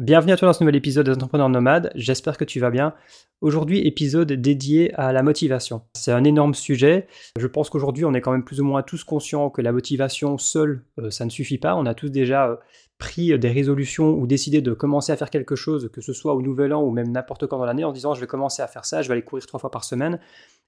Bienvenue à toi dans ce nouvel épisode des Entrepreneurs Nomades, j'espère que tu vas bien. Aujourd'hui, épisode dédié à la motivation. C'est un énorme sujet. Je pense qu'aujourd'hui, on est quand même plus ou moins tous conscients que la motivation seule, euh, ça ne suffit pas. On a tous déjà euh, pris des résolutions ou décidé de commencer à faire quelque chose, que ce soit au nouvel an ou même n'importe quand dans l'année, en disant je vais commencer à faire ça, je vais aller courir trois fois par semaine.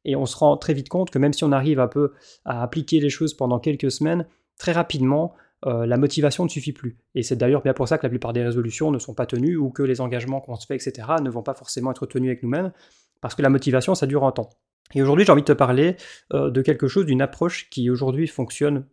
Et on se rend très vite compte que même si on arrive un peu à appliquer les choses pendant quelques semaines, très rapidement, euh, la motivation ne suffit plus. Et c'est d'ailleurs bien pour ça que la plupart des résolutions ne sont pas tenues ou que les engagements qu'on se fait, etc., ne vont pas forcément être tenus avec nous-mêmes, parce que la motivation, ça dure un temps. Et aujourd'hui, j'ai envie de te parler euh, de quelque chose, d'une approche qui aujourd'hui fonctionne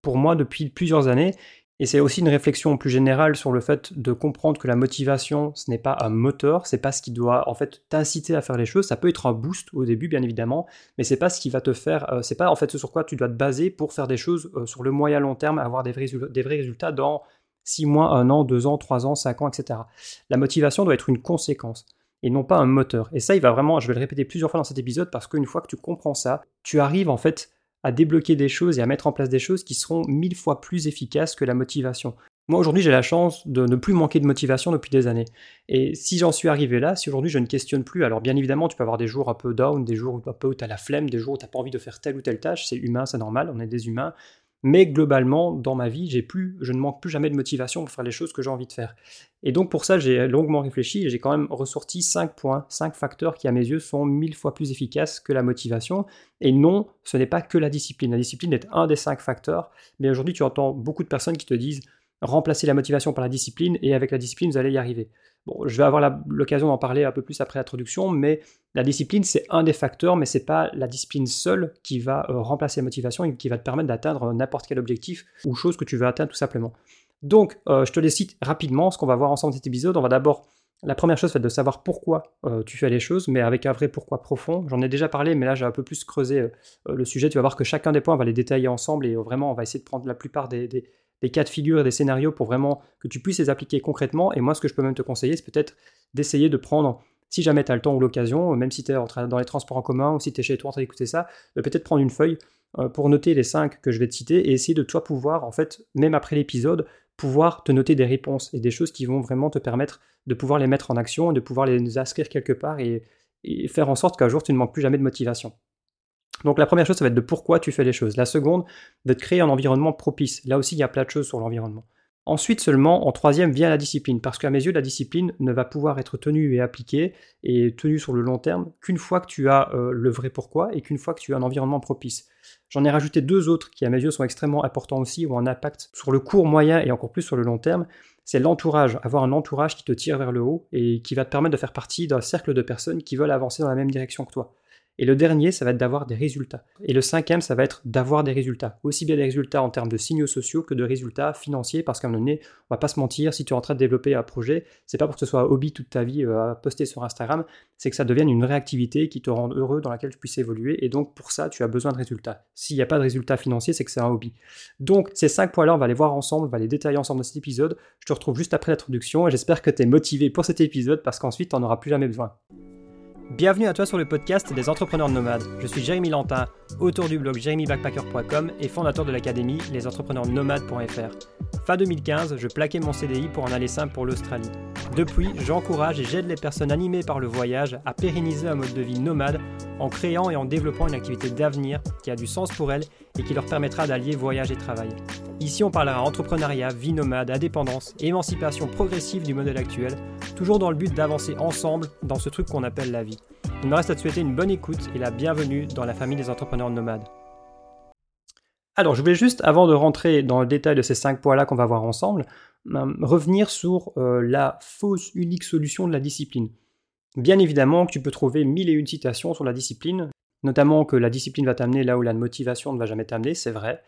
pour moi depuis plusieurs années et c'est aussi une réflexion plus générale sur le fait de comprendre que la motivation, ce n'est pas un moteur, c'est pas ce qui doit en fait t'inciter à faire les choses. Ça peut être un boost au début, bien évidemment, mais c'est pas ce qui va te faire, euh, c'est pas en fait ce sur quoi tu dois te baser pour faire des choses euh, sur le moyen long terme, avoir des vrais, résultats dans 6 mois, 1 an, 2 ans, 3 ans, 5 ans, etc. La motivation doit être une conséquence et non pas un moteur. Et ça, il va vraiment, je vais le répéter plusieurs fois dans cet épisode parce qu'une fois que tu comprends ça, tu arrives en fait à débloquer des choses et à mettre en place des choses qui seront mille fois plus efficaces que la motivation. Moi aujourd'hui j'ai la chance de ne plus manquer de motivation depuis des années. Et si j'en suis arrivé là, si aujourd'hui je ne questionne plus, alors bien évidemment tu peux avoir des jours un peu down, des jours un peu où tu as la flemme, des jours où tu n'as pas envie de faire telle ou telle tâche, c'est humain, c'est normal, on est des humains. Mais globalement, dans ma vie, j'ai plus, je ne manque plus jamais de motivation pour faire les choses que j'ai envie de faire. Et donc pour ça, j'ai longuement réfléchi et j'ai quand même ressorti 5 points, 5 facteurs qui à mes yeux sont mille fois plus efficaces que la motivation. Et non, ce n'est pas que la discipline. La discipline est un des 5 facteurs, mais aujourd'hui tu entends beaucoup de personnes qui te disent remplacer la motivation par la discipline et avec la discipline vous allez y arriver. Bon, je vais avoir l'occasion d'en parler un peu plus après l'introduction, mais la discipline c'est un des facteurs, mais c'est pas la discipline seule qui va euh, remplacer la motivation et qui va te permettre d'atteindre n'importe quel objectif ou chose que tu veux atteindre tout simplement. Donc, euh, je te les rapidement, ce qu'on va voir ensemble dans cet épisode. On va d'abord, la première chose, c'est de savoir pourquoi euh, tu fais les choses, mais avec un vrai pourquoi profond. J'en ai déjà parlé, mais là, j'ai un peu plus creusé le sujet. Tu vas voir que chacun des points, on va les détailler ensemble et vraiment, on va essayer de prendre la plupart des cas de figure et des scénarios pour vraiment que tu puisses les appliquer concrètement. Et moi, ce que je peux même te conseiller, c'est peut-être d'essayer de prendre, si jamais tu as le temps ou l'occasion, même si tu es dans les transports en commun ou si tu es chez toi en train d'écouter ça, peut-être prendre une feuille euh, pour noter les cinq que je vais te citer et essayer de toi pouvoir, en fait, même après l'épisode, pouvoir te noter des réponses et des choses qui vont vraiment te permettre de pouvoir les mettre en action et de pouvoir les inscrire quelque part et faire en sorte qu'un jour tu ne manques plus jamais de motivation. Donc la première chose, ça va être de pourquoi tu fais les choses. La seconde, de créer un environnement propice. Là aussi, il y a plein de choses sur l'environnement. Ensuite seulement, en troisième, vient la discipline, parce qu'à mes yeux, la discipline ne va pouvoir être tenue et appliquée et tenue sur le long terme qu'une fois que tu as euh, le vrai pourquoi et qu'une fois que tu as un environnement propice. J'en ai rajouté deux autres qui, à mes yeux, sont extrêmement importants aussi, ou un impact sur le court, moyen et encore plus sur le long terme. C'est l'entourage, avoir un entourage qui te tire vers le haut et qui va te permettre de faire partie d'un cercle de personnes qui veulent avancer dans la même direction que toi. Et le dernier, ça va être d'avoir des résultats. Et le cinquième, ça va être d'avoir des résultats. Aussi bien des résultats en termes de signaux sociaux que de résultats financiers, parce qu'à un moment donné, on va pas se mentir, si tu es en train de développer un projet, c'est pas pour que ce soit un hobby toute ta vie euh, à poster sur Instagram, c'est que ça devienne une réactivité qui te rende heureux, dans laquelle tu puisses évoluer. Et donc pour ça, tu as besoin de résultats. S'il n'y a pas de résultats financiers, c'est que c'est un hobby. Donc ces cinq points-là, on va les voir ensemble, on va les détailler ensemble dans cet épisode. Je te retrouve juste après l'introduction et j'espère que tu es motivé pour cet épisode parce qu'ensuite, tu n'en auras plus jamais besoin. Bienvenue à toi sur le podcast des entrepreneurs nomades. Je suis Jérémy Lantin, auteur du blog jérémybackpacker.com et fondateur de l'académie lesentrepreneursnomades.fr. Fin 2015, je plaquais mon CDI pour en aller simple pour l'Australie. Depuis, j'encourage et j'aide les personnes animées par le voyage à pérenniser un mode de vie nomade en créant et en développant une activité d'avenir qui a du sens pour elles et qui leur permettra d'allier voyage et travail. Ici, on parlera entrepreneuriat, vie nomade, indépendance émancipation progressive du modèle actuel, toujours dans le but d'avancer ensemble dans ce truc qu'on appelle la vie. Il me reste à te souhaiter une bonne écoute et la bienvenue dans la famille des entrepreneurs nomades. Alors, je voulais juste, avant de rentrer dans le détail de ces cinq points-là qu'on va voir ensemble, revenir sur euh, la fausse unique solution de la discipline. Bien évidemment que tu peux trouver mille et une citations sur la discipline, notamment que la discipline va t'amener là où la motivation ne va jamais t'amener, c'est vrai.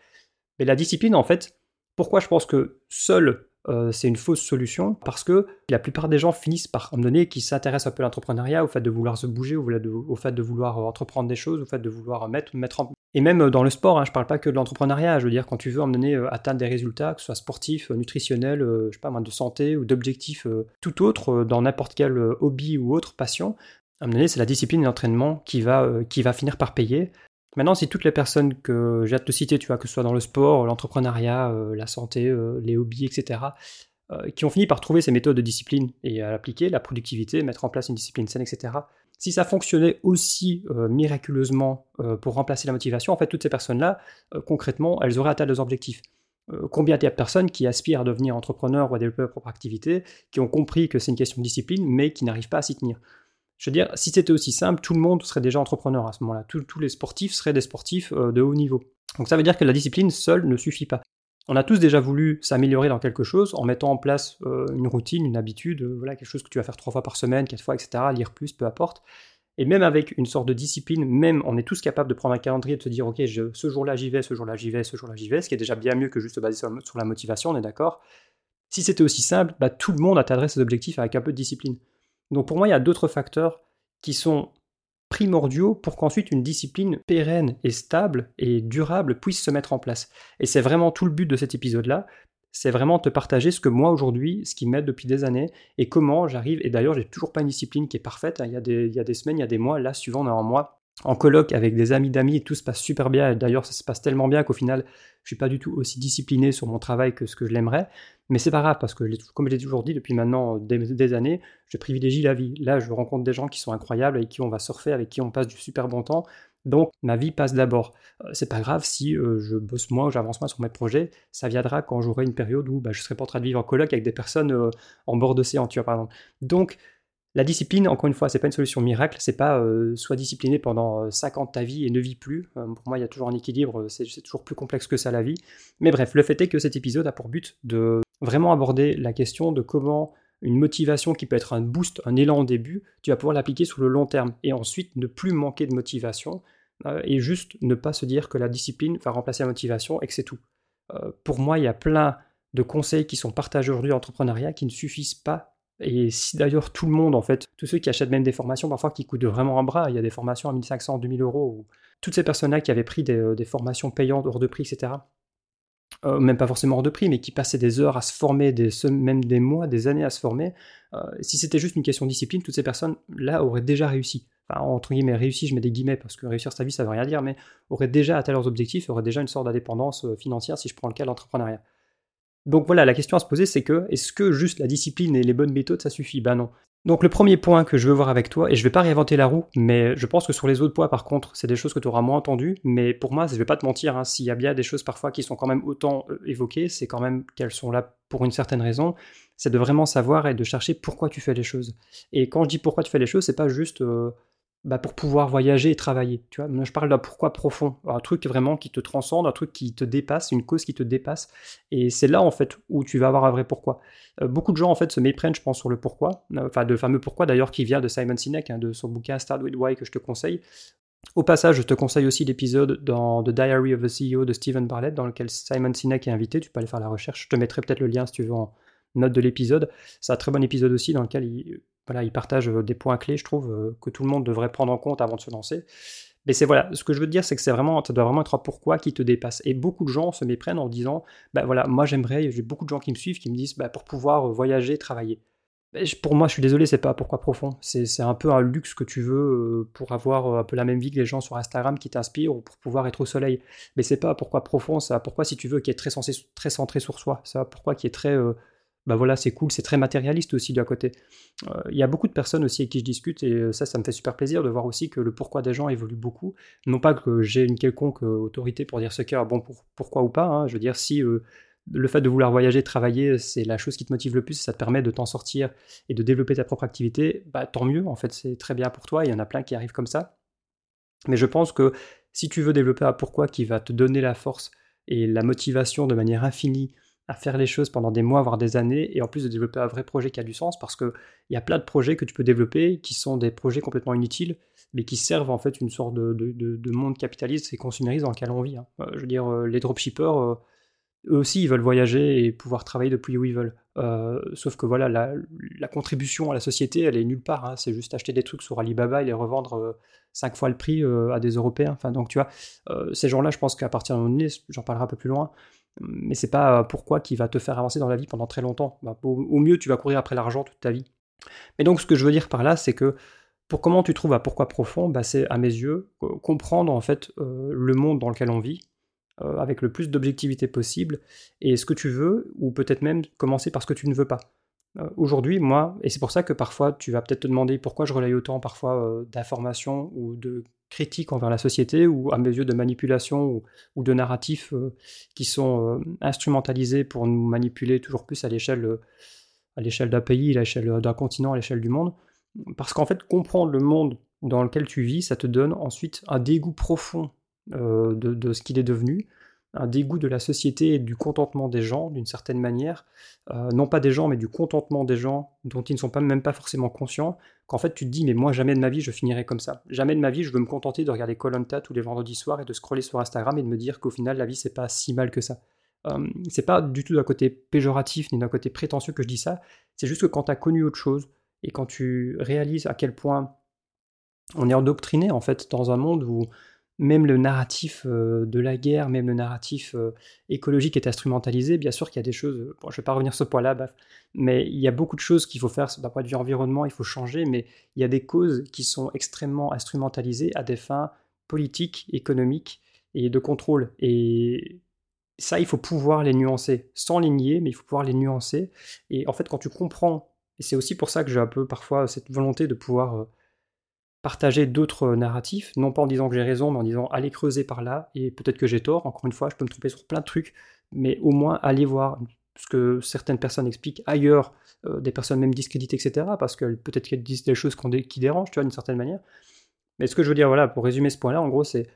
Mais la discipline, en fait, pourquoi je pense que seule euh, c'est une fausse solution parce que la plupart des gens finissent par, à un donné, qui s'intéressent un peu à l'entrepreneuriat, au fait de vouloir se bouger, au fait de vouloir entreprendre des choses, au fait de vouloir mettre, mettre en... Et même dans le sport, hein, je ne parle pas que de l'entrepreneuriat, je veux dire, quand tu veux, à un donné, euh, atteindre des résultats, que ce soit sportifs, euh, nutritionnels, je sais pas, de santé ou d'objectifs tout autre, dans n'importe quel hobby ou autre passion, à un moment donné, c'est la discipline et l'entraînement qui qui va finir par payer. Maintenant, si toutes les personnes que j'ai hâte de citer, tu vois, que ce soit dans le sport, l'entrepreneuriat, euh, la santé, euh, les hobbies, etc., qui ont fini par trouver ces méthodes de discipline et à l'appliquer, la productivité, mettre en place une discipline saine, etc. Si ça fonctionnait aussi miraculeusement pour remplacer la motivation, en fait, toutes ces personnes-là, concrètement, elles auraient atteint leurs objectifs. combien il y a de personnes qui aspirent à devenir entrepreneurs ou à développer leur propre activité, qui ont compris que c'est une question de discipline, mais qui n'arrivent pas à s'y tenir? Je veux dire, si c'était aussi simple, tout le monde serait déjà entrepreneur à ce moment-là. Tous, les sportifs seraient des sportifs euh, de haut niveau. Donc ça veut dire que la discipline seule ne suffit pas. On a tous déjà voulu s'améliorer dans quelque chose en mettant en place euh, une routine, une habitude, euh, voilà, quelque chose que tu vas faire trois fois par semaine, quatre fois, etc., lire plus, peu importe. Et même avec une sorte de discipline, même on est tous capables de prendre un calendrier et de se dire, ok, ce jour-là j'y vais, ce jour-là j'y vais, ce jour-là j'y vais, ce qui est déjà bien mieux que juste se baser sur, la motivation, on est d'accord. Si c'était aussi simple, bah, tout le monde atteindrait ses objectifs avec un peu de discipline. Donc pour moi, il y a d'autres facteurs qui sont primordiaux pour qu'ensuite une discipline pérenne et stable et durable puisse se mettre en place. Et c'est vraiment tout le but de cet épisode-là, c'est vraiment te partager ce que moi aujourd'hui, ce qui m'aide depuis des années, et comment j'arrive, et d'ailleurs j'ai toujours pas une discipline qui est parfaite, hein. il, y a des, semaines, il y a des mois, là suivant on est en mois, en colloque avec des amis d'amis, tout se passe super bien. D'ailleurs, ça se passe tellement bien qu'au final, je suis pas du tout aussi discipliné sur mon travail que ce que je l'aimerais. Mais c'est pas grave parce que, comme je l'ai toujours dit depuis maintenant des, années, je privilégie la vie. Là, je rencontre des gens qui sont incroyables, avec qui on va surfer, avec qui on passe du super bon temps. Donc, ma vie passe d'abord. Euh, c'est pas grave si euh, je bosse moins j'avance moins sur mes projets. Ça viendra quand j'aurai une période où bah, je serai pas en train de vivre en colloque avec des personnes euh, en bord d'océan, tu vois, par exemple. Donc, la discipline, encore une fois, c'est pas une solution miracle, c'est pas euh, soit discipliné pendant 5 euh, ans de ta vie et ne vis plus. Euh, pour moi, il y a toujours un équilibre, c'est toujours plus complexe que ça la vie. Mais bref, le fait est que cet épisode a pour but de vraiment aborder la question de comment une motivation qui peut être un boost, un élan au début, tu vas pouvoir l'appliquer sur le long terme et ensuite ne plus manquer de motivation et juste ne pas se dire que la discipline va remplacer la motivation et que c'est tout. pour moi, il y a plein de conseils qui sont partagés aujourd'hui en entrepreneuriat qui ne suffisent pas et si d'ailleurs tout le monde, en fait, tous ceux qui achètent même des formations parfois qui coûtent vraiment un bras, il y a des formations à 1500, 2000 euros, ou toutes ces personnes-là qui avaient pris des, euh, formations payantes hors de prix, etc., euh, même pas forcément hors de prix, mais qui passaient des heures à se former, des, même des mois, des années à se former, euh, si c'était juste une question de discipline, toutes ces personnes-là auraient déjà réussi. Enfin, entre guillemets, réussi, je mets des guillemets parce que réussir sa vie, ça veut rien dire, mais auraient déjà atteint leurs objectifs, auraient déjà une sorte d'indépendance financière si je prends le cas de l'entrepreneuriat. Donc voilà, la question à se poser, c'est que est-ce que juste la discipline et les bonnes méthodes, ça suffit? Ben non. Donc le premier point que je veux voir avec toi, et je vais pas réinventer la roue, mais je pense que sur les autres points, par contre, c'est des choses que tu auras moins entendues, mais pour moi, je vais pas te mentir, hein, s'il y a bien des choses parfois qui sont quand même autant euh, évoquées, c'est quand même qu'elles sont là pour une certaine raison, c'est de vraiment savoir et de chercher pourquoi tu fais les choses. Et quand je dis pourquoi tu fais les choses, c'est pas juste... Euh, bah, pour pouvoir voyager et travailler. Tu vois, je parle d'un pourquoi profond, un truc vraiment qui te transcende, un truc qui te dépasse, une cause qui te dépasse. Et c'est là en fait où tu vas avoir un vrai pourquoi. Euh, beaucoup de gens en fait se méprennent, je pense, sur le pourquoi, euh, enfin le fameux pourquoi d'ailleurs qui vient de Simon Sinek, hein, de son bouquin Start with Why que je te conseille. Au passage, je te conseille aussi l'épisode dans The Diary of the CEO de Stephen Bartlett, dans lequel Simon Sinek est invité. Tu peux aller faire la recherche. Je te mettrai peut-être le lien si tu veux en note de l'épisode. C'est un très bon épisode aussi dans lequel il voilà, il partage euh, des points clés, je trouve, euh, que tout le monde devrait prendre en compte avant de se lancer. Mais c'est voilà, ce que je veux te dire, c'est que c'est vraiment, ça doit vraiment être un pourquoi qui te dépasse. Et beaucoup de gens se méprennent en disant, bah voilà, moi j'aimerais, j'ai beaucoup de gens qui me suivent qui me disent, bah pour pouvoir euh, voyager, travailler. Pour moi, je suis désolé, c'est pas pourquoi profond. C'est un peu un luxe que tu veux pour avoir un peu la même vie que les gens sur Instagram qui t'inspirent ou pour pouvoir être au soleil. Mais c'est pas pourquoi profond, ça pourquoi si tu veux qui est très, très centré sur soi. Ça pourquoi qui est très bah voilà, c'est cool, c'est très matérialiste aussi de côté. Euh, il y a beaucoup de personnes aussi avec qui je discute et euh, ça, ça me fait super plaisir de voir aussi que le pourquoi des gens évolue beaucoup. Non pas que j'ai une quelconque euh, autorité pour dire ce a bon pour, pourquoi ou pas. Hein. Je veux dire, si le fait de vouloir voyager, travailler, c'est la chose qui te motive le plus, ça te permet de t'en sortir et de développer ta propre activité, bah tant mieux, en fait, c'est très bien pour toi, il y en a plein qui arrivent comme ça. Mais je pense que si tu veux développer un pourquoi qui va te donner la force et la motivation de manière infinie à faire les choses pendant des mois, voire des années, et en plus de développer un vrai projet qui a du sens, parce qu'il y a plein de projets que tu peux développer qui sont des projets complètement inutiles, mais qui servent en fait une sorte de, monde capitaliste et consumériste dans lequel on vit. Hein. Euh, je veux dire, euh, les dropshippers, euh, eux aussi, ils veulent voyager et pouvoir travailler depuis où ils veulent. sauf que voilà, la, contribution à la société, elle est nulle part. Hein. C'est juste acheter des trucs sur Alibaba et les revendre cinq fois le prix à des Européens. Enfin, donc tu vois, ces gens-là, je pense qu'à partir d'un moment donné, j'en parlerai un peu plus loin, mais c'est pas euh, pourquoi qui va te faire avancer dans la vie pendant très longtemps. Bah, au, mieux, tu vas courir après l'argent toute ta vie. Mais donc, ce que je veux dire par là, c'est que pour comment tu trouves un pourquoi profond, bah, c'est à mes yeux comprendre en fait euh, le monde dans lequel on vit, avec le plus d'objectivité possible, et ce que tu veux, ou peut-être même commencer par ce que tu ne veux pas. Aujourd'hui, moi, et c'est pour ça que parfois tu vas peut-être te demander pourquoi je relaye autant parfois d'informations ou de critiques envers la société, ou à mes yeux de manipulation ou, de narratifs qui sont instrumentalisés pour nous manipuler toujours plus à l'échelle à l'échelle d'un pays, à l'échelle d'un continent, à l'échelle du monde. Parce qu'en fait, comprendre le monde dans lequel tu vis, ça te donne ensuite un dégoût profond euh, de, ce qu'il est devenu, un dégoût de la société et du contentement des gens, d'une certaine manière. Euh, non pas des gens, mais du contentement des gens dont ils ne sont pas, même pas forcément conscients. Qu'en fait, tu te dis, mais moi, jamais de ma vie, je finirai comme ça. Jamais de ma vie, je veux me contenter de regarder Colanta tous les vendredis soirs et de scroller sur Instagram et de me dire qu'au final, la vie, c'est pas si mal que ça. Euh, c'est pas du tout d'un côté péjoratif ni d'un côté prétentieux que je dis ça, c'est juste que quand tu as connu autre chose et quand tu réalises à quel point on est endoctriné en fait dans un monde où même le narratif euh, de la guerre, même le narratif euh, écologique est instrumentalisé. Bien sûr qu'il y a des choses, bon, je ne vais pas revenir sur ce point-là, mais il y a beaucoup de choses qu'il faut faire d'un point de vue environnement, il faut changer, mais il y a des causes qui sont extrêmement instrumentalisées à des fins politiques, économiques et de contrôle. Et ça, il faut pouvoir les nuancer, sans les nier, mais il faut pouvoir les nuancer. Et en fait, quand tu comprends, et c'est aussi pour ça que j'ai un peu parfois cette volonté de pouvoir euh, partager d'autres narratifs, non pas en disant que j'ai raison, mais en disant allez creuser par là, et peut-être que j'ai tort, encore une fois, je peux me tromper sur plein de trucs, mais au moins allez voir ce que certaines personnes expliquent ailleurs, euh, des personnes même discréditées, etc., parce que peut-être qu'elles disent des choses qui dérangent, tu vois, d'une certaine manière. Mais ce que je veux dire, voilà, pour résumer ce point-là, en gros, c'est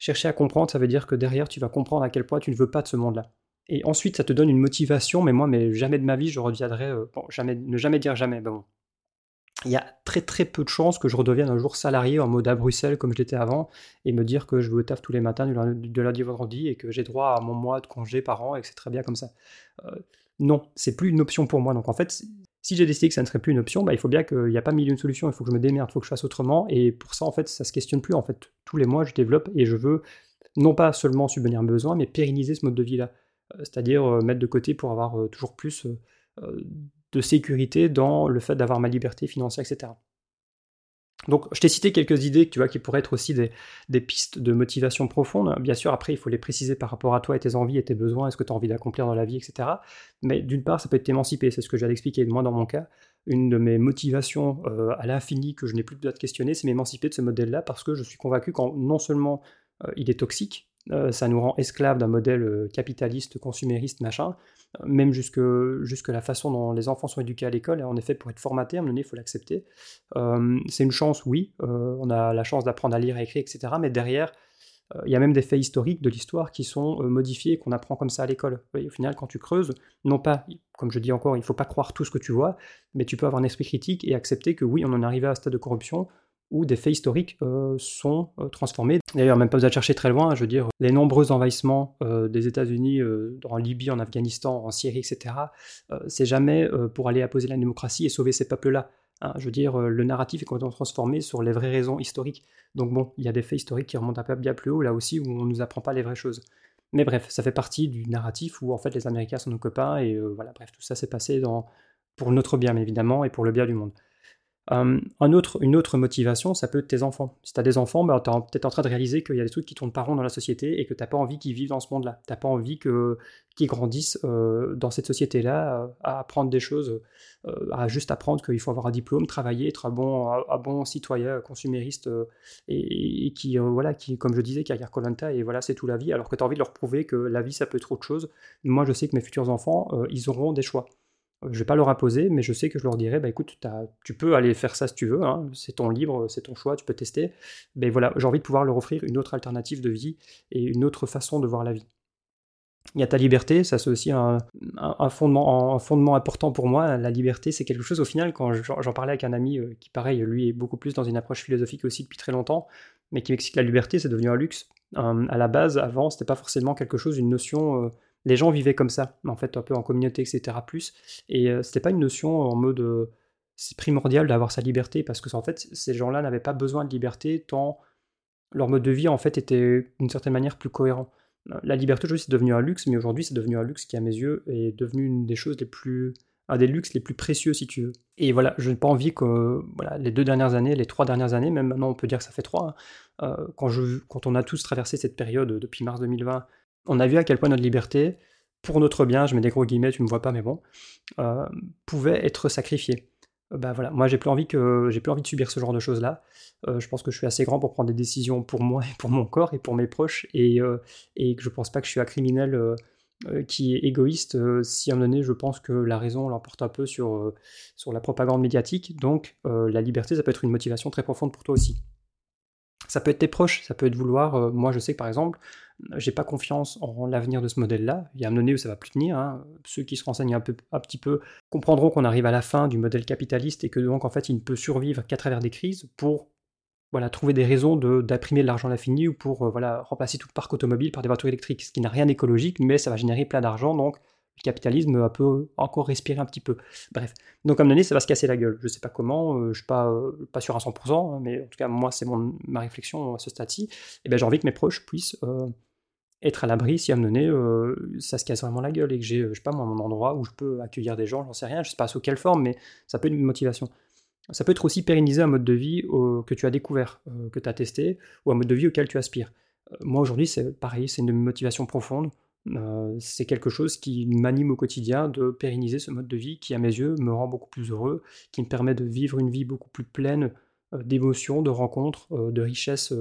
Chercher à comprendre, ça veut dire que derrière, tu vas comprendre à quel point tu ne veux pas de ce monde-là. Et ensuite, ça te donne une motivation, mais moi, mais jamais de ma vie, je reviendrai. Euh, bon, jamais, ne jamais dire jamais. bon. Il y a très très peu de chances que je redevienne un jour salarié en mode à Bruxelles comme je l'étais avant et me dire que je vais au taf tous les matins de lundi au vendredi et que j'ai droit à mon mois de congé par an et que c'est très bien comme ça. Euh, non, c'est plus une option pour moi. Donc en fait, si j'ai décidé que ça ne serait plus une option, bah, il faut bien qu'il n'y a pas mille une solution, il faut que je me démerde, il faut que je fasse autrement. Et pour ça, en fait, ça se questionne plus. En fait, tous les mois, je développe et je veux non pas seulement subvenir mes besoins, mais pérenniser ce mode de vie-là. Euh, c'est-à-dire euh, mettre de côté pour avoir euh, toujours plus de sécurité dans le fait d'avoir ma liberté financière, etc. Donc, je t'ai cité quelques idées tu vois, qui pourraient être aussi des, pistes de motivation profonde. Bien sûr, après, il faut les préciser par rapport à toi et tes envies et tes besoins, est ce que tu as envie d'accomplir dans la vie, etc. Mais d'une part, ça peut être t'émanciper, c'est ce que j'ai d'expliquer. Moi, dans mon cas, une de mes motivations euh, à l'infini que je n'ai plus besoin de questionner, c'est m'émanciper de ce modèle-là parce que je suis convaincu qu'en non seulement euh, il est toxique, euh, ça nous rend esclaves d'un modèle capitaliste, consumériste, machin, même jusque, jusque la façon dont les enfants sont éduqués à l'école, en effet, pour être formatés, à un moment donné, il faut l'accepter. Euh, c'est une chance, oui, euh, on a la chance d'apprendre à lire, à écrire, etc. Mais derrière, euh, il y a même des faits historiques de l'histoire qui sont modifiés, qu'on apprend comme ça à l'école. Au final, quand tu creuses, non pas, comme je dis encore, il ne faut pas croire tout ce que tu vois, mais tu peux avoir un esprit critique et accepter que oui, on en est arrivé à un stade de corruption, où des faits historiques euh, sont euh, transformés. D'ailleurs, même pas besoin de chercher très loin, je veux dire, les nombreux envahissements euh, des États-Unis en Libye, en Afghanistan, en Syrie, etc., c'est jamais pour aller apposer la démocratie et sauver ces peuples-là. Hein. je veux dire, le narratif est complètement transformé sur les vraies raisons historiques. Donc bon, il y a des faits historiques qui remontent un peu bien plus haut, là aussi, où on ne nous apprend pas les vraies choses. Mais bref, ça fait partie du narratif où en fait les Américains sont nos copains, et voilà, bref, tout ça s'est passé pour notre bien, évidemment, et pour le bien du monde. Euh, un autre, une autre motivation, ça peut être tes enfants. Si tu as des enfants, bah, tu es peut-être en train de réaliser qu'il y a des trucs qui tournent pas rond dans la société et que tu pas envie qu'ils vivent dans ce monde-là. Tu pas envie qu'ils grandissent euh, dans cette société-là, euh, à apprendre des choses, à juste apprendre qu'il faut avoir un diplôme, travailler, être un bon, un citoyen consumériste et, qui, voilà, qui, comme je disais, qui regarde Colanta et voilà, c'est tout la vie, alors que tu as envie de leur prouver que la vie, ça peut être autre chose. Moi, je sais que mes futurs enfants, ils auront des choix. Je vais pas leur imposer, mais je sais que je leur dirai, bah écoute, tu peux aller faire ça si tu veux, hein, c'est ton libre, c'est ton choix, tu peux tester. Mais voilà, j'ai envie de pouvoir leur offrir une autre alternative de vie et une autre façon de voir la vie. Il y a ta liberté, ça c'est aussi un, fondement, important pour moi. La liberté, c'est quelque chose au final, quand j'en parlais avec un ami euh, qui, pareil, lui est beaucoup plus dans une approche philosophique aussi depuis très longtemps, mais qui m'explique que la liberté, c'est devenu un luxe. Euh, à la base, avant, c'était pas forcément quelque chose, une notion. Euh, les gens vivaient comme ça, en fait, un peu en communauté, etc. Plus. Et euh, c'était pas une notion en mode euh, c'est primordial d'avoir sa liberté, parce que en fait, ces gens-là n'avaient pas besoin de liberté tant leur mode de vie en fait était d'une certaine manière plus cohérent. La liberté aujourd'hui c'est devenu un luxe, mais aujourd'hui c'est devenu un luxe qui à mes yeux est devenu une des choses les plus un des luxes les plus précieux si tu veux. Et voilà, je n'ai pas envie que voilà, les deux dernières années, les trois dernières années, même maintenant on peut dire que ça fait trois, hein, euh, quand, je, quand on a tous traversé cette période depuis mars 2020 On a vu à quel point notre liberté, pour notre bien, je mets des gros guillemets, tu me vois pas, mais bon, euh, pouvait être sacrifiée. Bah voilà, moi j'ai plus envie que j'ai plus envie de subir ce genre de choses là. je pense que je suis assez grand pour prendre des décisions pour moi et pour mon corps et pour mes proches et, et que je pense pas que je suis un criminel euh, qui est égoïste euh, si à un moment donné je pense que la raison l'emporte un peu sur, euh, sur la propagande médiatique. Donc la liberté, ça peut être une motivation très profonde pour toi aussi. Ça peut être tes proches, ça peut être vouloir. moi, je sais que par exemple, j'ai pas confiance en l'avenir de ce modèle-là. Il y a un moment donné où ça va plus tenir. Hein. Ceux qui se renseignent un, peu, un petit peu comprendront qu'on arrive à la fin du modèle capitaliste et que donc en fait il ne peut survivre qu'à travers des crises pour voilà, trouver des raisons d'imprimer de, l'argent à l'infini ou pour euh, voilà, remplacer tout le parc automobile par des voitures électriques, ce qui n'a rien d'écologique, mais ça va générer plein d'argent, donc le capitalisme peut encore respirer un petit peu. Bref, donc comme donné, ça va se casser la gueule. Je ne sais pas comment, euh, je ne suis pas, euh, pas sûr à 100%, hein, mais en tout cas, moi, c'est ma réflexion à ce stade-ci. Et ben, j'ai envie que mes proches puissent être à l'abri si à un moment donné, ça se casse vraiment la gueule et que j'ai, je sais pas, moi, mon endroit où je peux accueillir des gens, j'en sais rien, je sais pas sous quelle forme, mais ça peut être une motivation. Ça peut être aussi pérenniser un mode de vie que tu as découvert, euh, que tu as testé, ou un mode de vie auquel tu aspires. Euh, moi aujourd'hui, c'est pareil, c'est une motivation profonde. Euh, c'est quelque chose qui m'anime au quotidien de pérenniser ce mode de vie qui, à mes yeux, me rend beaucoup plus heureux, qui me permet de vivre une vie beaucoup plus pleine d'émotions, de rencontres, de richesses